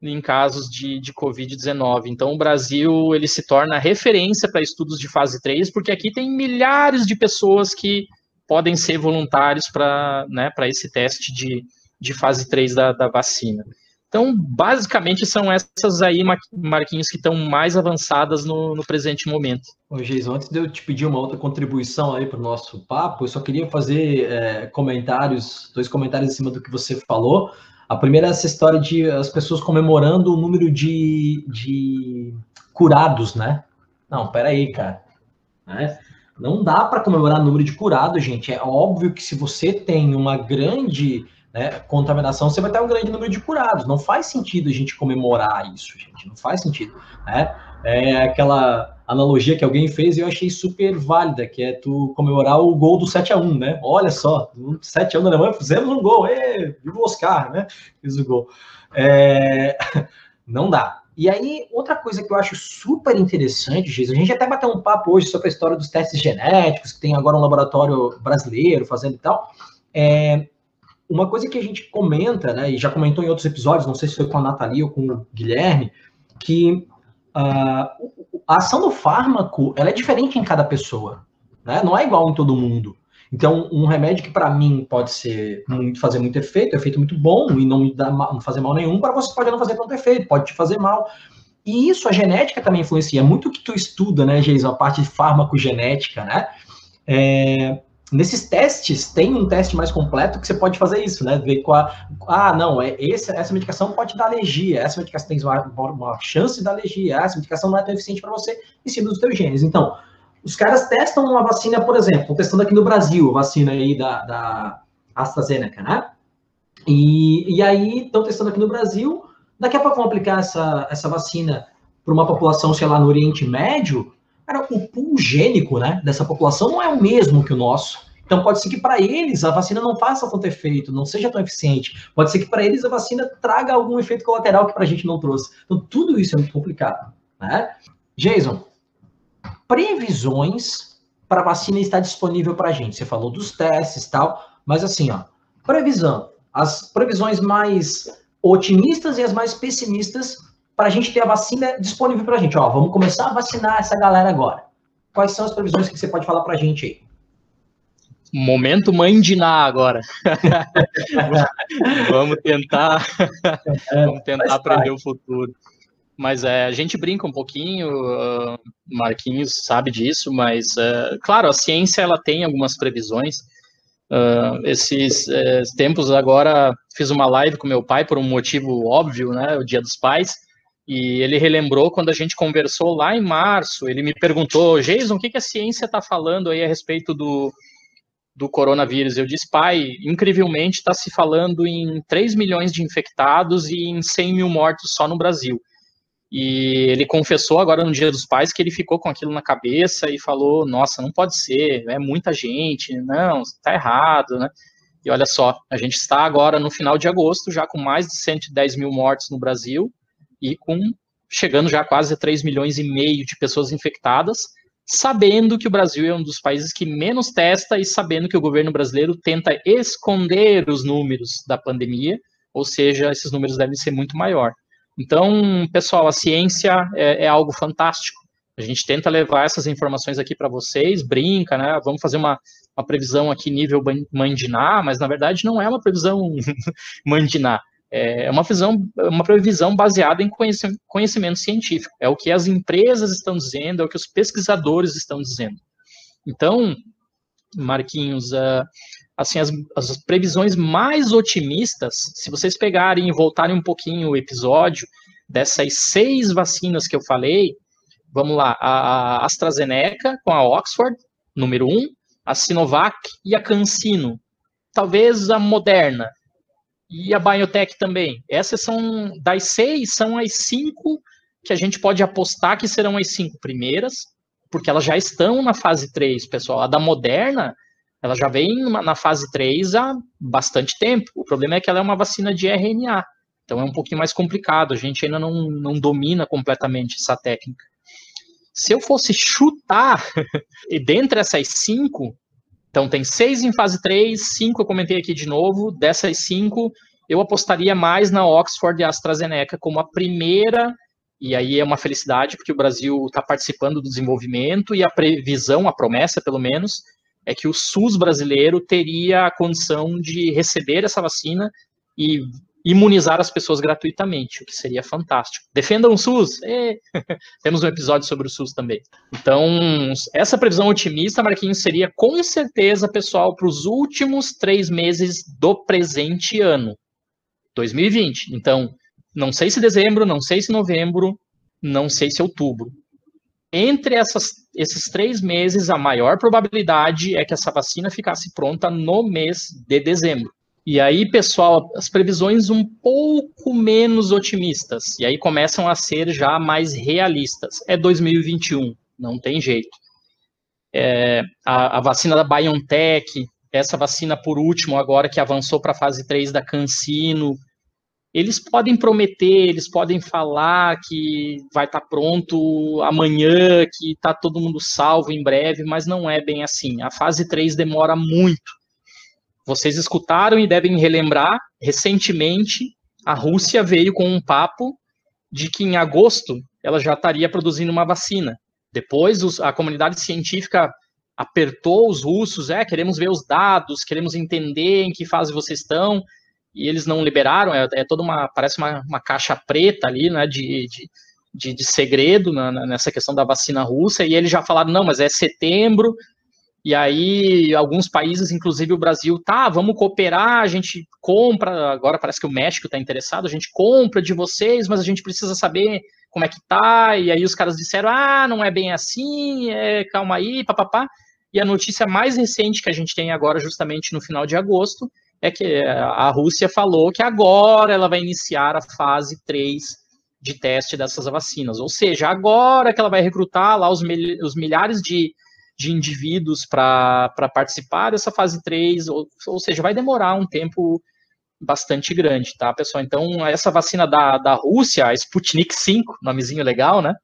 em casos de, de Covid-19. Então, o Brasil ele se torna referência para estudos de fase 3, porque aqui tem milhares de pessoas que podem ser voluntários para né, esse teste de, de fase 3 da, da vacina. Então, basicamente, são essas aí, Marquinhos, que estão mais avançadas no, no presente momento. Ô, Geison, antes de eu te pedir uma outra contribuição aí para o nosso papo, eu só queria fazer é, comentários, dois comentários em cima do que você falou. A primeira é essa história de as pessoas comemorando o número de, de curados, né? Não, peraí, cara. Né? Não dá para comemorar o número de curados, gente. É óbvio que se você tem uma grande né, contaminação, você vai ter um grande número de curados. Não faz sentido a gente comemorar isso, gente. Não faz sentido. Né? É aquela analogia que alguém fez e eu achei super válida, que é tu comemorar o gol do 7 a 1 né? Olha só, 7 a 1 na Alemanha, fizemos um gol, e viva o Oscar, né? Fiz o gol. É... Não dá. E aí, outra coisa que eu acho super interessante, Giz, a gente até bateu um papo hoje sobre a história dos testes genéticos, que tem agora um laboratório brasileiro fazendo e tal. É, uma coisa que a gente comenta, né, e já comentou em outros episódios, não sei se foi com a Nathalie ou com o Guilherme, que uh, a ação do fármaco ela é diferente em cada pessoa, né? não é igual em todo mundo. Então, um remédio que para mim pode ser muito, fazer muito efeito, efeito muito bom e não, dá, não fazer mal nenhum, para você pode não fazer tanto efeito, pode te fazer mal. E isso, a genética também influencia. Muito que tu estuda, né, Geison, a parte de farmacogenética, né? É, Nesses testes, tem um teste mais completo que você pode fazer isso, né? Ver qual. Ah, não, é esse, essa medicação pode dar alergia, essa medicação tem uma, uma chance de dar alergia, essa medicação não é tão eficiente para você em cima dos teus genes. Então, os caras testam uma vacina, por exemplo, testando aqui no Brasil, vacina aí da, da AstraZeneca, né? E, e aí estão testando aqui no Brasil, daqui a pouco vão aplicar essa, essa vacina para uma população, sei lá, no Oriente Médio, Cara, o pool gênico né, dessa população não é o mesmo que o nosso. Então, pode ser que para eles a vacina não faça tanto efeito, não seja tão eficiente. Pode ser que para eles a vacina traga algum efeito colateral que para a gente não trouxe. Então, tudo isso é muito complicado. Né? Jason, previsões para a vacina estar disponível para a gente. Você falou dos testes e tal, mas assim, ó, previsão. As previsões mais otimistas e as mais pessimistas para a gente ter a vacina disponível para a gente. Ó, vamos começar a vacinar essa galera agora. Quais são as previsões que você pode falar para a gente aí? Momento mãe de Ná agora. vamos tentar, é, vamos tentar aprender o futuro. Mas é, a gente brinca um pouquinho, uh, Marquinhos sabe disso, mas uh, claro, a ciência ela tem algumas previsões. Uh, esses uh, tempos agora fiz uma live com meu pai por um motivo óbvio, né? O Dia dos Pais. E ele relembrou quando a gente conversou lá em março. Ele me perguntou, Jason, o que, que a ciência está falando aí a respeito do, do coronavírus? Eu disse, pai, incrivelmente está se falando em 3 milhões de infectados e em 100 mil mortos só no Brasil. E ele confessou agora no Dia dos Pais que ele ficou com aquilo na cabeça e falou: Nossa, não pode ser, é muita gente, não, está errado, né? E olha só, a gente está agora no final de agosto, já com mais de 110 mil mortos no Brasil, e com chegando já quase a 3 milhões e meio de pessoas infectadas, sabendo que o Brasil é um dos países que menos testa e sabendo que o governo brasileiro tenta esconder os números da pandemia, ou seja, esses números devem ser muito maior. Então, pessoal, a ciência é, é algo fantástico. A gente tenta levar essas informações aqui para vocês, brinca, né? Vamos fazer uma, uma previsão aqui nível mandiná, mas na verdade não é uma previsão mandiná. É uma visão, uma previsão baseada em conhecimento científico. É o que as empresas estão dizendo, é o que os pesquisadores estão dizendo. Então, Marquinhos, uh, assim, as, as, previsões mais otimistas, se vocês pegarem e voltarem um pouquinho o episódio dessas seis vacinas que eu falei, vamos lá, a AstraZeneca com a Oxford, número um, a Sinovac e a CanSino. Talvez a Moderna, e a Biotech também. Essas são, das seis, são as cinco que a gente pode apostar que serão as cinco primeiras, porque elas já estão na fase 3, pessoal. A da Moderna, ela já vem na fase 3 há bastante tempo. O problema é que ela é uma vacina de RNA, então é um pouquinho mais complicado, a gente ainda não, não domina completamente essa técnica. Se eu fosse chutar, e dentre essas cinco, então tem seis em fase 3, cinco eu comentei aqui de novo, dessas cinco, eu apostaria mais na Oxford e AstraZeneca como a primeira, e aí é uma felicidade, porque o Brasil está participando do desenvolvimento, e a previsão, a promessa, pelo menos, é que o SUS brasileiro teria a condição de receber essa vacina e imunizar as pessoas gratuitamente, o que seria fantástico. Defendam o SUS! E... Temos um episódio sobre o SUS também. Então, essa previsão otimista, Marquinhos, seria com certeza, pessoal, para os últimos três meses do presente ano, 2020. Então, não sei se dezembro, não sei se novembro, não sei se outubro. Entre essas, esses três meses, a maior probabilidade é que essa vacina ficasse pronta no mês de dezembro. E aí, pessoal, as previsões um pouco menos otimistas. E aí começam a ser já mais realistas. É 2021, não tem jeito. É, a, a, vacina da BioNTech, essa vacina por último, agora que avançou para a fase 3 da CanSino, eles podem prometer, eles podem falar que vai estar tá pronto amanhã, que está todo mundo salvo em breve, mas não é bem assim. A fase 3 demora muito. Vocês escutaram e devem relembrar, recentemente, a Rússia veio com um papo de que em agosto ela já estaria produzindo uma vacina. Depois os, a comunidade científica apertou os russos, é, queremos ver os dados, queremos entender em que fase vocês estão, e eles não liberaram, é, é toda uma, parece uma, uma caixa preta ali, né, de, de, de, de segredo na, nessa questão da vacina russa, e eles já falaram, não, mas é setembro, e aí, alguns países, inclusive o Brasil, tá, vamos cooperar, a gente compra, agora parece que o México está interessado, a gente compra de vocês, mas a gente precisa saber como é que tá. E aí os caras disseram, ah, não é bem assim, é, calma aí, papapá. E a notícia mais recente que a gente tem agora, justamente no final de agosto, é que a Rússia falou que agora ela vai iniciar a fase 3 de teste dessas vacinas. Ou seja, agora que ela vai recrutar lá os, mil, os milhares de de indivíduos para participar dessa fase 3, ou, ou seja, vai demorar um tempo bastante grande, tá, pessoal? Então, essa vacina da, da Rússia, a Sputnik 5, nomezinho legal, né?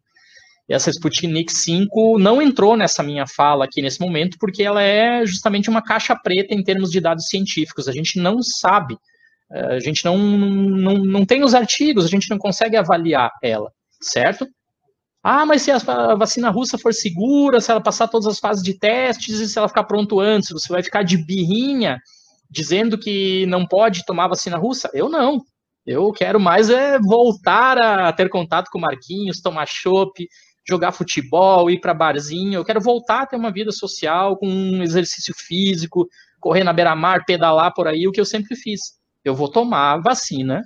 Essa Sputnik 5 não entrou nessa minha fala aqui nesse momento, porque ela é justamente uma caixa preta em termos de dados científicos. A gente não sabe, eh, a gente não, não, não tem os artigos, a gente não consegue avaliar ela, certo? Ah, mas se a vacina russa for segura, se ela passar todas as fases de testes e se ela ficar pronto antes, você vai ficar de birrinha dizendo que não pode tomar vacina russa? Eu não. Eu quero mais é voltar a ter contato com Marquinhos, tomar chopp, jogar futebol, ir para barzinho. Eu quero voltar a ter uma vida social com um exercício físico, correr na beira-mar, pedalar por aí, o que eu sempre fiz. Eu vou tomar vacina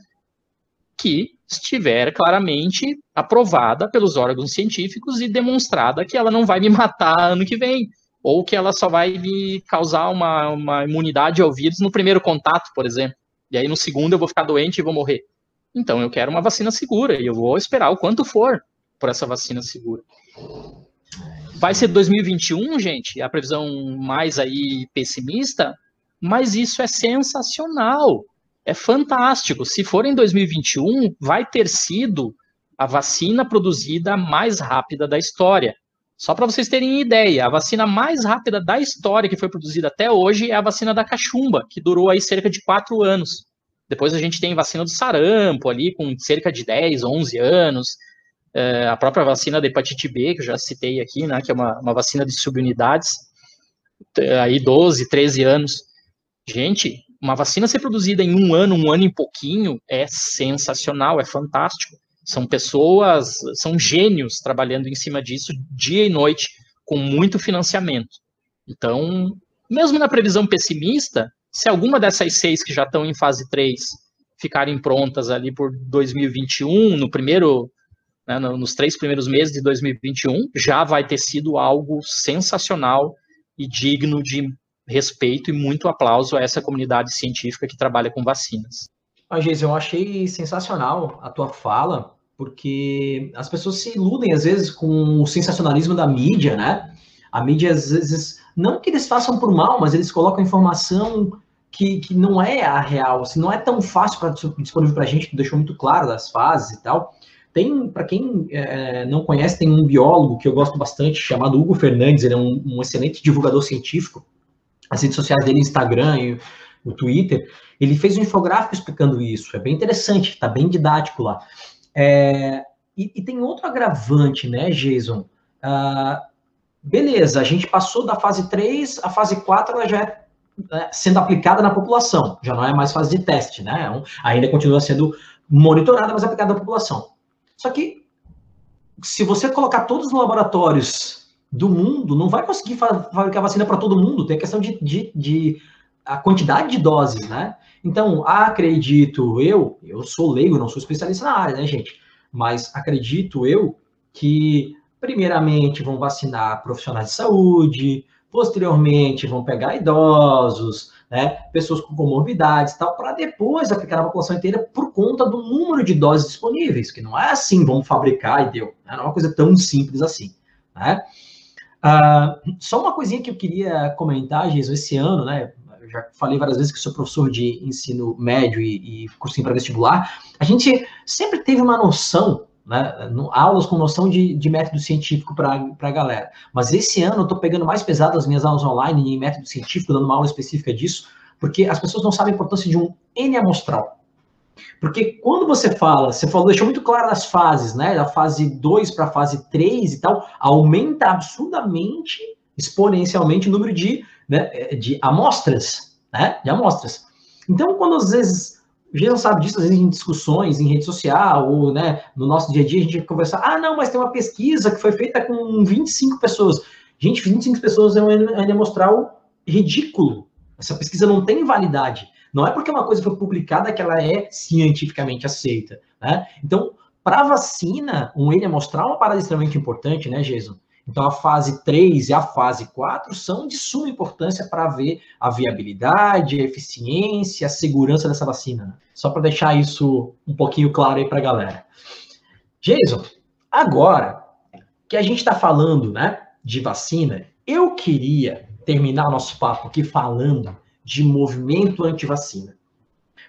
que estiver claramente aprovada pelos órgãos científicos e demonstrada que ela não vai me matar ano que vem, ou que ela só vai me causar uma, uma imunidade ao vírus no primeiro contato, por exemplo. E aí no segundo eu vou ficar doente e vou morrer. Então eu quero uma vacina segura e eu vou esperar o quanto for por essa vacina segura. Vai ser 2021, gente, a previsão mais aí pessimista, mas isso é sensacional é fantástico. Se for em 2021, vai ter sido a vacina produzida mais rápida da história. Só para vocês terem ideia, a vacina mais rápida da história que foi produzida até hoje é a vacina da cachumba, que durou aí cerca de quatro anos. Depois a gente tem vacina do sarampo ali, com cerca de 10, 11 anos. É, a própria vacina da hepatite B, que eu já citei aqui, né, que é uma, uma vacina de subunidades, aí 12, 13 anos. Gente, uma vacina ser produzida em um ano, um ano e pouquinho, é sensacional, é fantástico. São pessoas, são gênios trabalhando em cima disso dia e noite, com muito financiamento. Então, mesmo na previsão pessimista, se alguma dessas seis que já estão em fase 3 ficarem prontas ali por 2021, no primeiro, né, nos três primeiros meses de 2021, já vai ter sido algo sensacional e digno de respeito e muito aplauso a essa comunidade científica que trabalha com vacinas. Ah, Geis, eu achei sensacional a tua fala, porque as pessoas se iludem às vezes com o sensacionalismo da mídia, né? A mídia às vezes, não que eles façam por mal, mas eles colocam informação que, que não é a real, assim, não é tão fácil para disponível para a gente, que deixou muito claro das fases e tal. Tem, para quem é, não conhece, tem um biólogo que eu gosto bastante, chamado Hugo Fernandes, ele é um, um excelente divulgador científico, as redes sociais dele, Instagram, o Twitter, ele fez um infográfico explicando isso. É bem interessante, está bem didático lá. É, e, e, tem outro agravante, né, Jason? Uh, beleza, a gente passou da fase 3, a fase 4 ela já é né, sendo aplicada na população, já não é mais fase de teste, né? É ainda continua sendo monitorada, mas aplicada na população. Só que se você colocar todos os laboratórios do mundo, não vai conseguir fabricar vacina para todo mundo, tem a questão de, de, de, a quantidade de doses, né? Então, acredito eu, eu sou leigo, não sou especialista na área, né, gente? Mas acredito eu que, primeiramente, vão vacinar profissionais de saúde, posteriormente vão pegar idosos, né, pessoas com comorbidades e tal, para depois aplicar na população inteira por conta do número de doses disponíveis, que não é assim, vamos fabricar e deu, né, não é uma coisa tão simples assim, né? Uh, só uma coisinha que eu queria comentar, Jesus, esse ano, né, eu já falei várias vezes que sou professor de ensino médio e, e cursinho para vestibular, a gente sempre teve uma noção né, aulas com noção de, de método científico para a galera. Mas esse ano eu estou pegando mais pesado as minhas aulas online em método científico, dando uma aula específica disso, porque as pessoas não sabem a importância de um N amostral. Porque quando você fala, você falou, deixou muito claro as fases, né? Da fase 2 para a fase 3 e tal, aumenta absurdamente, exponencialmente o número de, né, de amostras, né? De amostras. Então, quando às vezes a gente não sabe disso, às vezes, em discussões, em rede social, ou né, no nosso dia a dia, a gente conversa, ah, não, mas tem uma pesquisa que foi feita com 25 pessoas. Gente, 25 pessoas é um N amostral ridículo. Essa pesquisa não tem validade. Não é porque uma coisa foi publicada que ela é cientificamente aceita. Né? Então, para vacina, um amostral é uma parada extremamente importante, né, Jason? Então, a fase 3 e a fase 4 são de suma importância para ver a viabilidade, a eficiência, a segurança dessa vacina. Só para deixar isso um pouquinho claro aí para a galera. Jason, agora que a gente está falando né, de vacina, eu queria terminar nosso papo aqui falando de movimento anti-vacina.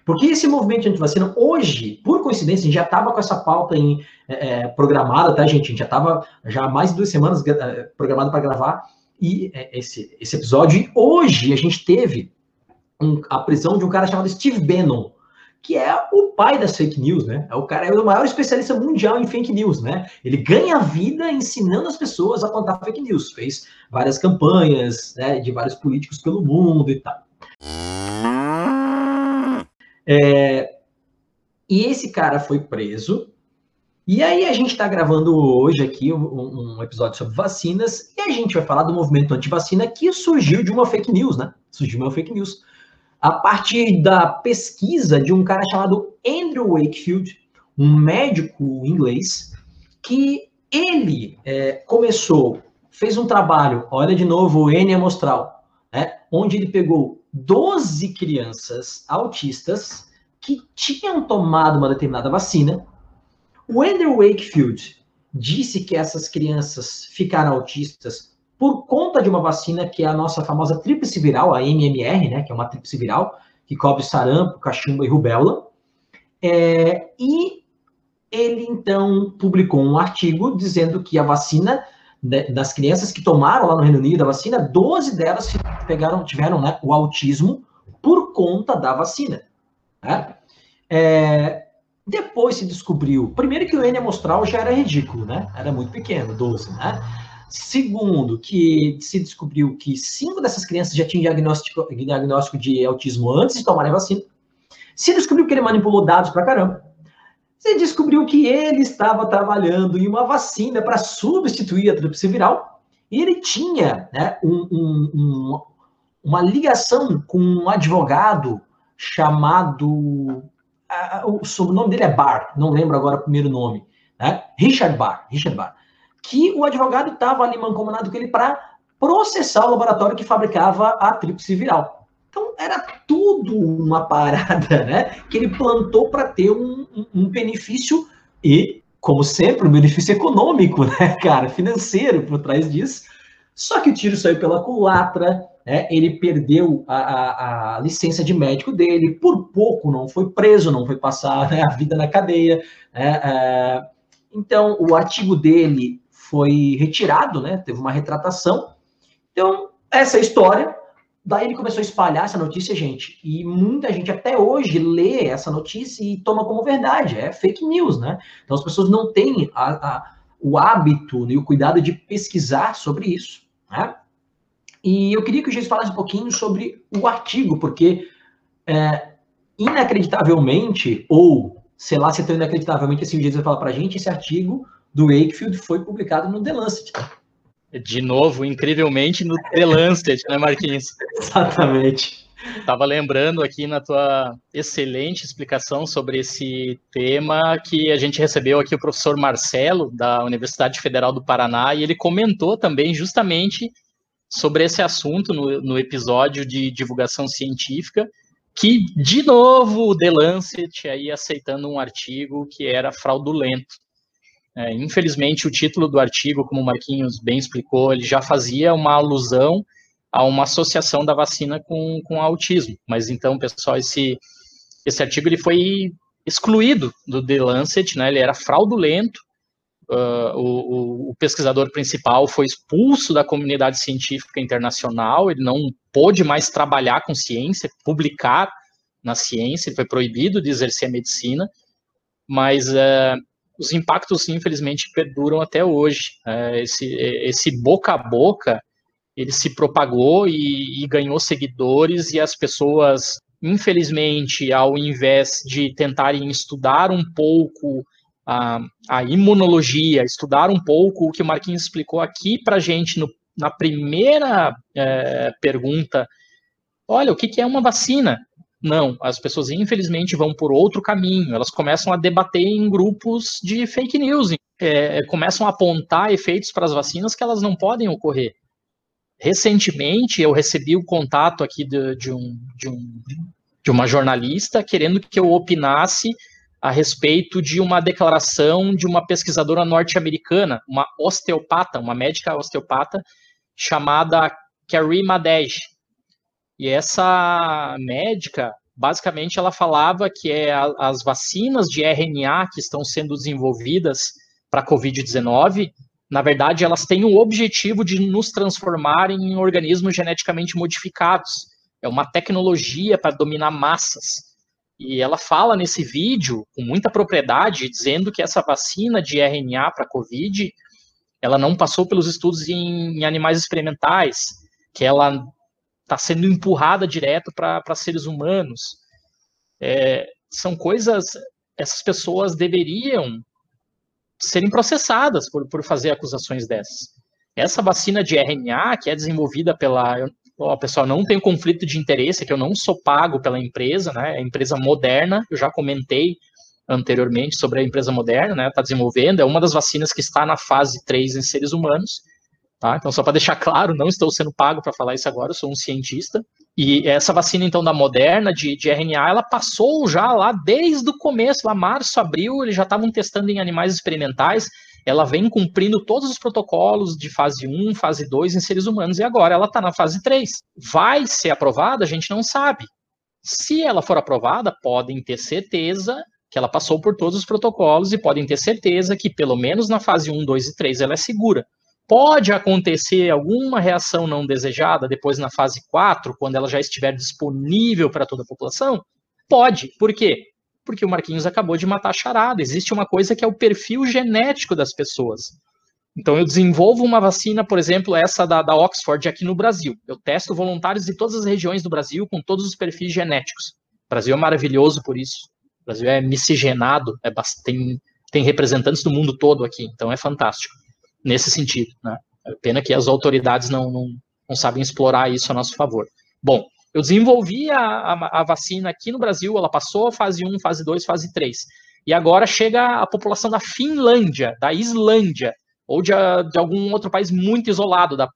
Porque esse movimento anti-vacina, hoje, por coincidência, a gente já estava com essa pauta em, é, é, programada, tá, gente? A gente já estava já há mais de duas semanas é, programado para gravar e, é, esse, esse episódio. E hoje a gente teve um, a prisão de um cara chamado Steve Bannon, que é o pai das fake news, né? É o cara é o maior especialista mundial em fake news, né? Ele ganha vida ensinando as pessoas a plantar fake news. Fez várias campanhas, né, de vários políticos pelo mundo e tal. É, e esse cara foi preso. E aí a gente está gravando hoje aqui um, um, episódio sobre vacinas e a gente vai falar do movimento anti-vacina que surgiu de uma fake news, né? Surgiu uma fake news. A partir da pesquisa de um cara chamado Andrew Wakefield, um médico inglês, que ele é, começou, fez um trabalho, olha de novo o N amostral, né? onde ele pegou 12 crianças autistas que tinham tomado uma determinada vacina. O Andrew Wakefield disse que essas crianças ficaram autistas por conta de uma vacina que é a nossa famosa tríplice viral, a MMR, né, que é uma tríplice viral que cobre sarampo, cachumba e rubéola. É, e ele então publicou um artigo dizendo que a vacina das crianças que tomaram lá no Reino Unido a vacina, 12 delas pegaram, tiveram né, o autismo por conta da vacina. Né? É, depois se descobriu, primeiro que o N amostral já era ridículo, né? Era muito pequeno, 12, né? Segundo, que se descobriu que cinco dessas crianças já tinham diagnóstico, diagnóstico de autismo antes de tomarem a vacina. Se descobriu que ele manipulou dados pra caramba. Você descobriu que ele estava trabalhando em uma vacina para substituir a tríplice viral e ele tinha né, um, um, um, uma ligação com um advogado chamado. O sobrenome dele é Barr, não lembro agora o primeiro nome. Né? Richard Barr. Richard Barr. Que o advogado estava ali mancomunado com ele para processar o laboratório que fabricava a tríplice viral. Então, era tudo uma parada, né? Que ele plantou para ter um, um, benefício e, como sempre, um benefício econômico, né, cara? Financeiro por trás disso. Só que o tiro saiu pela culatra, né? ele perdeu a, a, a, licença de médico dele, por pouco não foi preso, não foi passar né, a vida na cadeia. Né? É, então, o artigo dele foi retirado, né? teve uma retratação. Então, essa é história Daí ele começou a espalhar essa notícia, gente, e muita gente até hoje lê essa notícia e toma como verdade, é fake news, né? Então as pessoas não têm a, a, o hábito e o cuidado de pesquisar sobre isso, né? E eu queria que o Jesus falasse um pouquinho sobre o artigo, porque é, inacreditavelmente, ou sei lá se é tão inacreditavelmente assim o Jesus vai falar pra gente, esse artigo do Wakefield foi publicado no The Lancet. De novo, incrivelmente, no The Lancet, né, Marquinhos? Exatamente. Estava lembrando aqui na tua excelente explicação sobre esse tema que a gente recebeu aqui o professor Marcelo, da Universidade Federal do Paraná, e ele comentou também justamente sobre esse assunto no, no episódio de divulgação científica, que, de novo, o The Lancet aí aceitando um artigo que era fraudulento. É, infelizmente, o título do artigo, como o Marquinhos bem explicou, ele já fazia uma alusão a uma associação da vacina com, com autismo. Mas então, pessoal, esse, esse artigo ele foi excluído do The Lancet, né? ele era fraudulento, uh, o, o, pesquisador principal foi expulso da comunidade científica internacional, ele não pôde mais trabalhar com ciência, publicar na ciência, ele foi proibido de exercer medicina, mas uh, os impactos, infelizmente, perduram até hoje. Uh, esse, esse boca a boca ele se propagou e, e ganhou seguidores, e as pessoas, infelizmente, ao invés de tentarem estudar um pouco a, a imunologia, estudar um pouco o que o Marquinhos explicou aqui para a gente no, na primeira é, pergunta, olha, o que, que é uma vacina? Não, as pessoas infelizmente vão por outro caminho, elas começam a debater em grupos de fake news, é, começam a apontar efeitos para as vacinas que elas não podem ocorrer. Recentemente, eu recebi o contato aqui de, de, um, de, um, de uma jornalista querendo que eu opinasse a respeito de uma declaração de uma pesquisadora norte-americana, uma osteopata, uma médica osteopata, chamada Carrie Madej. E essa médica, basicamente, ela falava que é a, as vacinas de RNA que estão sendo desenvolvidas para a Covid-19 na verdade, elas têm o objetivo de nos transformar em organismos geneticamente modificados. É uma tecnologia para dominar massas. E ela fala nesse vídeo, com muita propriedade, dizendo que essa vacina de RNA para Covid, ela não passou pelos estudos em, em animais experimentais, que ela está sendo empurrada direto para seres humanos. É, são coisas, essas pessoas deveriam serem processadas por, por fazer acusações dessas. Essa vacina de RNA, que é desenvolvida pela. Ó, pessoal, não tem conflito de interesse, que eu não sou pago pela empresa, né? É empresa moderna, eu já comentei anteriormente sobre a empresa moderna, né? Está desenvolvendo, é uma das vacinas que está na fase 3 em seres humanos. Tá? Então, só para deixar claro, não estou sendo pago para falar isso agora, eu sou um cientista. E essa vacina, então, da Moderna, de, de RNA, ela passou já lá desde o começo, lá março, abril, eles já estavam testando em animais experimentais. Ela vem cumprindo todos os protocolos de fase 1, fase 2 em seres humanos, e agora ela está na fase 3. Vai ser aprovada? A gente não sabe. Se ela for aprovada, podem ter certeza que ela passou por todos os protocolos e podem ter certeza que, pelo menos na fase 1, 2 e 3, ela é segura. Pode acontecer alguma reação não desejada depois na fase 4, quando ela já estiver disponível para toda a população? Pode. Por quê? Porque o Marquinhos acabou de matar a charada. Existe uma coisa que é o perfil genético das pessoas. Então, eu desenvolvo uma vacina, por exemplo, essa da, da Oxford aqui no Brasil. Eu testo voluntários de todas as regiões do Brasil com todos os perfis genéticos. O Brasil é maravilhoso por isso. O Brasil é miscigenado, é, tem, tem representantes do mundo todo aqui, então é fantástico nesse sentido. Né? Pena que as autoridades não, não, não, sabem explorar isso a nosso favor. Bom, eu desenvolvi a, a, a, vacina aqui no Brasil, ela passou fase 1, fase 2, fase 3. E agora chega a população da Finlândia, da Islândia, ou de, de algum outro país muito isolado, da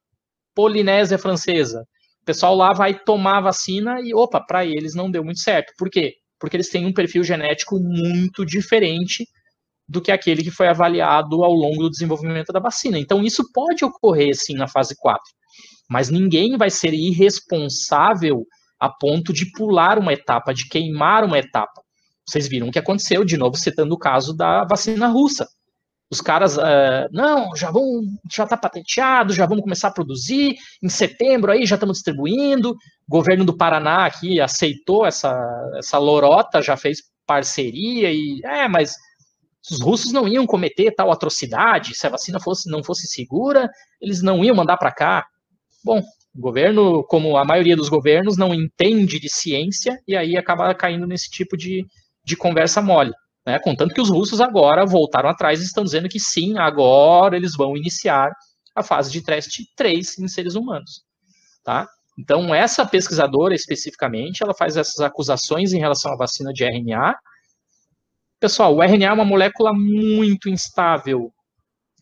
Polinésia Francesa. O pessoal lá vai tomar a vacina e, opa, para eles não deu muito certo. Por quê? Porque eles têm um perfil genético muito diferente do que aquele que foi avaliado ao longo do desenvolvimento da vacina. Então, isso pode ocorrer, sim, na fase 4. Mas ninguém vai ser irresponsável a ponto de pular uma etapa, de queimar uma etapa. Vocês viram o que aconteceu, de novo, citando o caso da vacina russa. os caras, uh, não, já vão, já está patenteado, já vamos começar a produzir, em setembro aí já estamos distribuindo, o governo do Paraná aqui aceitou essa, essa lorota, já fez parceria, e, é, mas os russos não iam cometer tal atrocidade, se a vacina fosse, não fosse segura, eles não iam mandar para cá. Bom, o governo, como a maioria dos governos, não entende de ciência, e aí acaba caindo nesse tipo de, de conversa mole. Né? Contanto que os russos agora voltaram atrás e estão dizendo que sim, agora eles vão iniciar a fase de teste 3 em seres humanos. Tá? Então, essa pesquisadora especificamente, ela faz essas acusações em relação à vacina de RNA. Pessoal, o RNA é uma molécula muito instável,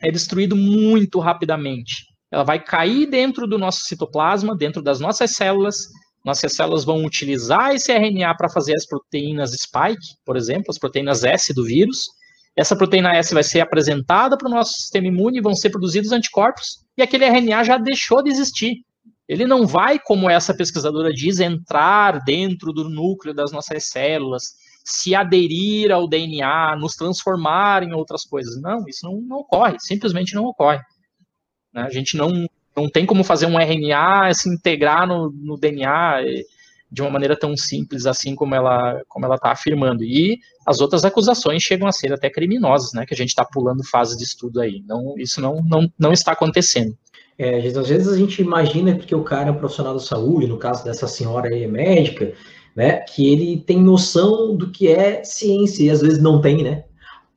é destruído muito rapidamente. Ela vai cair dentro do nosso citoplasma, dentro das nossas células, nossas células vão utilizar esse RNA para fazer as proteínas spike, por exemplo, as proteínas S do vírus. Essa proteína S vai ser apresentada para o nosso sistema imune, vão ser produzidos anticorpos, e aquele RNA já deixou de existir. Ele não vai, como essa pesquisadora diz, entrar dentro do núcleo das nossas células, se aderir ao DNA, nos transformar em outras coisas. Não, isso não, não ocorre, simplesmente não ocorre. Né? A gente não não tem como fazer um RNA se integrar no, no DNA de uma maneira tão simples assim como ela como ela está afirmando. E as outras acusações chegam a ser até criminosas, né? Que a gente está pulando fase de estudo aí. Não, isso não, não, não está acontecendo. É, às vezes a gente imagina porque o cara é profissional da saúde, no caso dessa senhora aí é médica, né? Que ele tem noção do que é ciência e às vezes não tem, né?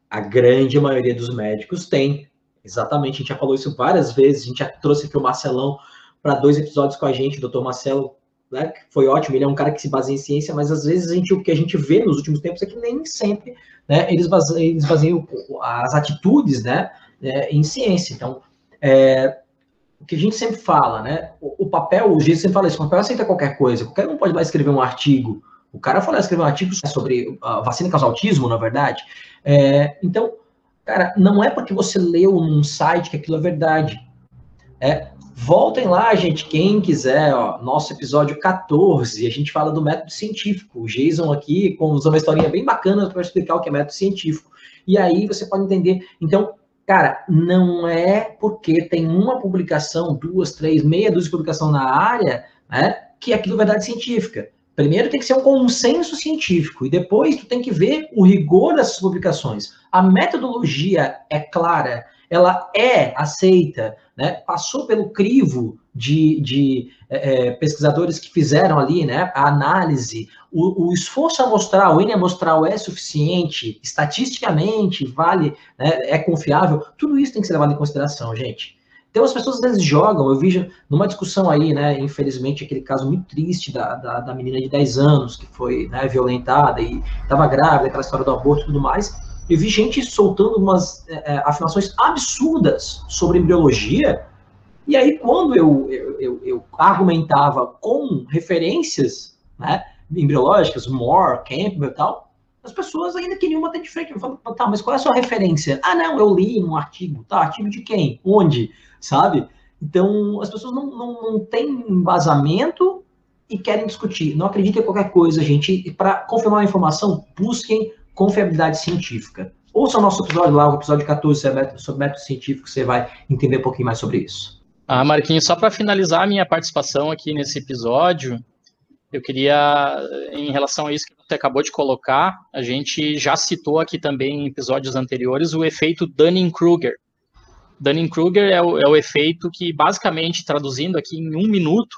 A grande maioria dos médicos tem. Exatamente, a gente já falou isso várias vezes, a gente já trouxe aqui o Marcelão para dois episódios com a gente, o doutor Marcelo, né, foi ótimo, ele é um cara que se baseia em ciência, mas às vezes a gente, o que a gente vê nos últimos tempos é que nem sempre né, eles, baseiam, eles baseiam as atitudes né, é, em ciência. Então, é, o que a gente sempre fala, né, o, o papel, o jeito sempre fala isso, o papel aceita qualquer coisa, qualquer um pode lá escrever um artigo, o cara foi lá escrever um artigo sobre a vacina causa autismo, na verdade, é, então Cara, não é porque você leu num site que aquilo é verdade. É, voltem lá, gente, quem quiser, ó, nosso episódio 14, a gente fala do método científico. O Jason aqui usou uma historinha bem bacana para explicar o que é método científico. E aí você pode entender. Então, cara, não é porque tem uma publicação, duas, três, meia dúzia de publicação na área, né, que aquilo é verdade científica. Primeiro tem que ser um consenso científico e depois tu tem que ver o rigor dessas publicações. A metodologia é clara, ela é aceita, né? passou pelo crivo de, de é, é pesquisadores que fizeram ali né, a análise, o, o, esforço amostral, o N amostral é suficiente, estatisticamente vale, né, é confiável, tudo isso tem que ser levado em consideração, gente. Então as pessoas às vezes jogam, eu vi numa discussão aí, né, infelizmente, aquele caso muito triste da, da, da menina de 10 anos que foi né, violentada e estava grávida, aquela história do aborto e tudo mais. Eu vi gente soltando umas é, é, afirmações absurdas sobre embriologia, e aí quando eu, eu, eu, eu argumentava com referências né, embriológicas, Moore, Campbell e tal, as pessoas ainda queriam bater de frente. Eu falo, tá, mas qual é a sua referência? Ah, não, eu li um artigo. Tá, artigo de quem? Onde? sabe? Então, as pessoas não, não, não têm embasamento e querem discutir. Não acreditem em qualquer coisa, gente. Para confirmar a informação, busquem confiabilidade científica. Ouça o nosso episódio lá, o episódio 14 sobre método científico, você vai entender um pouquinho mais sobre isso. Ah, Marquinhos, só para finalizar a minha participação aqui nesse episódio, eu queria, em relação a isso que você acabou de colocar, a gente já citou aqui também em episódios anteriores o efeito Dunning-Kruger. Dunning-Kruger é, é o efeito que, basicamente, traduzindo aqui em um minuto,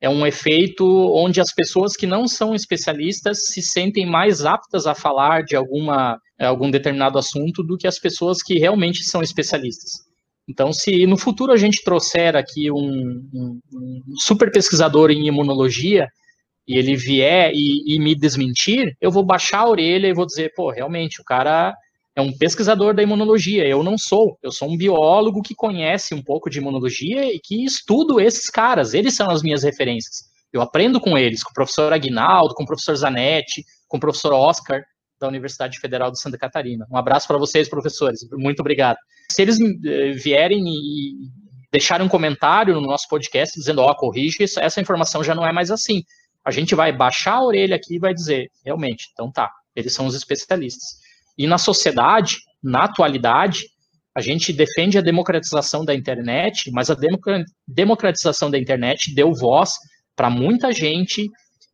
é um efeito onde as pessoas que não são especialistas se sentem mais aptas a falar de alguma, algum determinado assunto do que as pessoas que realmente são especialistas. Então, se no futuro a gente trouxer aqui um, um, um super pesquisador em imunologia e ele vier e, e, me desmentir, eu vou baixar a orelha e vou dizer, pô, realmente, o cara é um pesquisador da imunologia. Eu não sou. Eu sou um biólogo que conhece um pouco de imunologia e que estudo esses caras. Eles são as minhas referências. Eu aprendo com eles, com o professor Aguinaldo, com o professor Zanetti, com o professor Oscar, da Universidade Federal de Santa Catarina. Um abraço para vocês, professores. Muito obrigado. Se eles eh, vierem e deixarem um comentário no nosso podcast dizendo, ó, oh, corrige essa informação já não é mais assim. A gente vai baixar a orelha aqui e vai dizer, realmente, então tá, eles são os especialistas. E na sociedade, na atualidade, A gente defende a democratização da internet, mas a democratização da internet deu voz para muita gente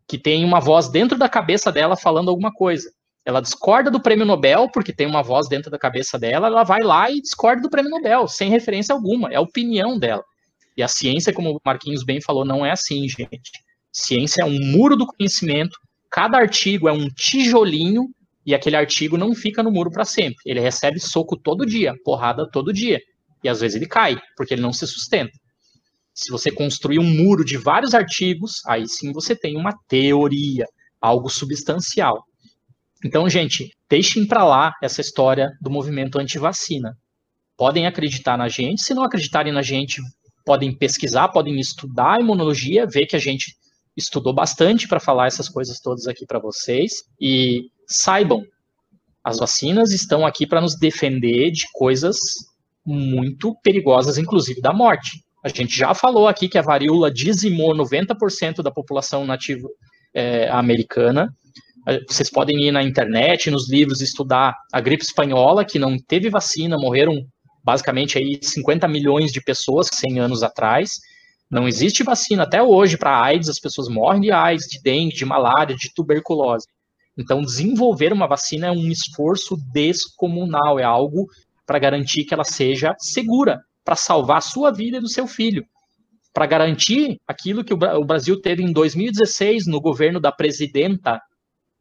que tem uma voz dentro da cabeça dela falando alguma coisa. Ela discorda do prêmio Nobel, porque tem uma voz dentro da cabeça dela, ela vai lá e discorda do prêmio Nobel, sem referência alguma, é a opinião dela. E a ciência, como o Marquinhos bem falou, não é assim, gente. Ciência é um muro do conhecimento, cada artigo é um tijolinho e aquele artigo não fica no muro para sempre. Ele recebe soco todo dia, porrada todo dia. E às vezes ele cai, porque ele não se sustenta. Se você construir um muro de vários artigos, aí sim você tem uma teoria, algo substancial. Então, gente, deixem para lá essa história do movimento anti-vacina. Podem acreditar na gente, se não acreditarem na gente, podem pesquisar, podem estudar a imunologia, ver que a gente estudou bastante para falar essas coisas todas aqui para vocês. E saibam, as vacinas estão aqui para nos defender de coisas muito perigosas, inclusive da morte. A gente já falou aqui que a varíola dizimou 90% da população nativa é, americana. Vocês podem ir na internet, nos livros, estudar a gripe espanhola, que não teve vacina, morreram basicamente aí 50 milhões de pessoas 100 anos atrás. Não existe vacina até hoje para AIDS, as pessoas morrem de AIDS, de dengue, de malária, de tuberculose. Então, desenvolver uma vacina é um esforço descomunal, é algo para garantir que ela seja segura, para salvar a sua vida e do seu filho, para garantir aquilo que o Brasil teve em 2016 no governo da presidenta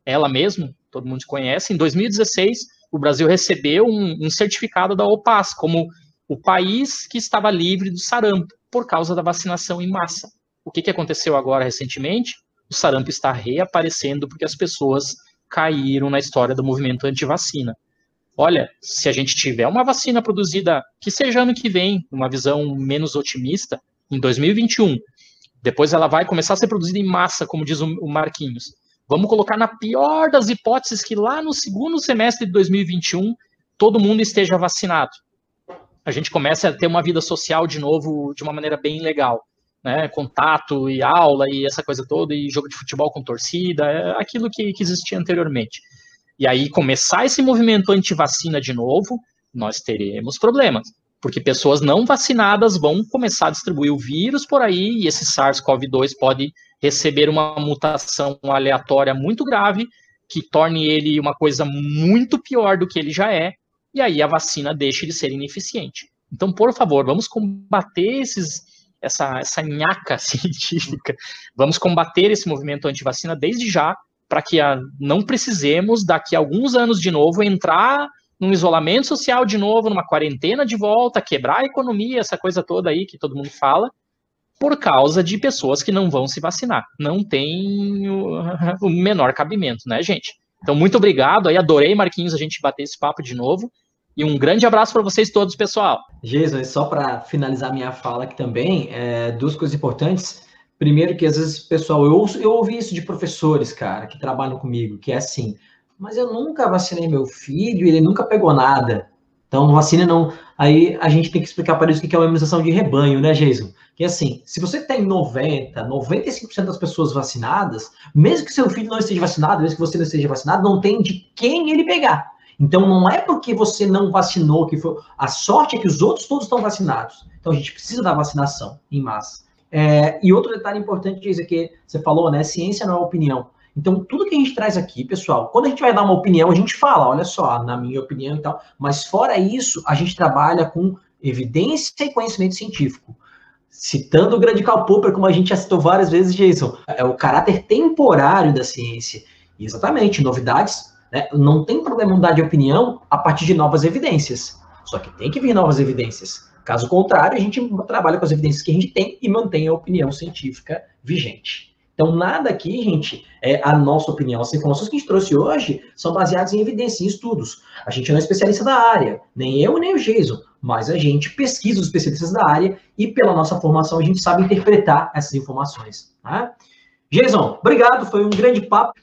ela mesma, todo mundo conhece, em 2016, o Brasil recebeu um, um certificado da OPAS como o país que estava livre do sarampo por causa da vacinação em massa. O que, que aconteceu agora recentemente? O sarampo está reaparecendo porque as pessoas caíram na história do movimento anti-vacina. Olha, se a gente tiver uma vacina produzida, que seja ano que vem, uma visão menos otimista, em 2021, depois ela vai começar a ser produzida em massa, como diz o Marquinhos. Vamos colocar na pior das hipóteses que lá no segundo semestre de 2021 todo mundo esteja vacinado. A gente começa a ter uma vida social de novo de uma maneira bem legal. Né, contato e aula e essa coisa toda, e jogo de futebol com torcida, é aquilo que, que existia anteriormente. E aí começar esse movimento anti-vacina de novo, nós teremos problemas, porque pessoas não vacinadas vão começar a distribuir o vírus por aí, e esse SARS-CoV-2 pode receber uma mutação aleatória muito grave, que torne ele uma coisa muito pior do que ele já é, e aí a vacina deixa de ser ineficiente. Então, por favor, vamos combater esses, essa, essa nhaca científica, vamos combater esse movimento anti-vacina desde já, para que a, não precisemos, daqui a alguns anos de novo, entrar num isolamento social de novo, numa quarentena de volta, quebrar a economia, essa coisa toda aí que todo mundo fala, por causa de pessoas que não vão se vacinar. Não tem o, o menor cabimento, né, gente? Então, muito obrigado. Aí, adorei, Marquinhos, a gente bater esse papo de novo. E um grande abraço para vocês todos, pessoal. Jason, só para finalizar minha fala aqui também, é, duas coisas importantes. Primeiro, que às vezes, pessoal, eu, eu ouvi isso de professores, cara, que trabalham comigo, que é assim, mas eu nunca vacinei meu filho, ele nunca pegou nada. Então, vacina não. Aí a gente tem que explicar para eles o que é uma imunização de rebanho, né, Jason? Que assim, se você tem 90, 95% das pessoas vacinadas, mesmo que seu filho não esteja vacinado, mesmo que você não esteja vacinado, não tem de quem ele pegar. Então não é porque você não vacinou que foi. A sorte é que os outros todos estão vacinados. Então a gente precisa da vacinação em massa. É, e outro detalhe importante é que você falou, né? Ciência não é opinião. Então, tudo que a gente traz aqui, pessoal, quando a gente vai dar uma opinião, a gente fala, olha só, na minha opinião e tal, mas fora isso, a gente trabalha com evidência e conhecimento científico. Citando o grande Karl Popper, como a gente já citou várias vezes, Jason, é o caráter temporário da ciência. exatamente, novidades, né? não tem problema mudar de opinião a partir de novas evidências. Só que tem que vir novas evidências. Caso contrário, a gente trabalha com as evidências que a gente tem e mantém a opinião científica vigente. Então, nada aqui, gente, é a nossa opinião. As informações que a gente trouxe hoje são baseadas em evidências, em estudos. A gente não é especialista da área, nem eu, nem o Jason, mas a gente pesquisa os especialistas da área e, pela nossa formação, a gente sabe interpretar essas informações. Tá? Jason, obrigado, foi um grande papo.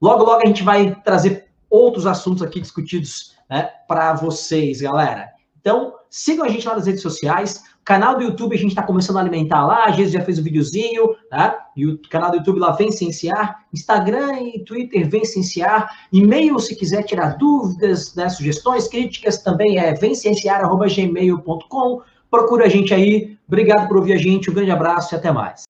Logo, logo a gente vai trazer outros assuntos aqui discutidos né, para vocês, galera. Então, sigam a gente lá nas redes sociais. Canal do YouTube a gente está começando a alimentar lá. A gente já fez um videozinho, tá? e o canal do YouTube lá Vem Cienciar, Instagram e Twitter Vem Cienciar, e-mail se quiser tirar dúvidas, né, sugestões, críticas também é vemcienciar.gmail.com. Procura a gente aí. Obrigado por ouvir a gente, um grande abraço e até mais.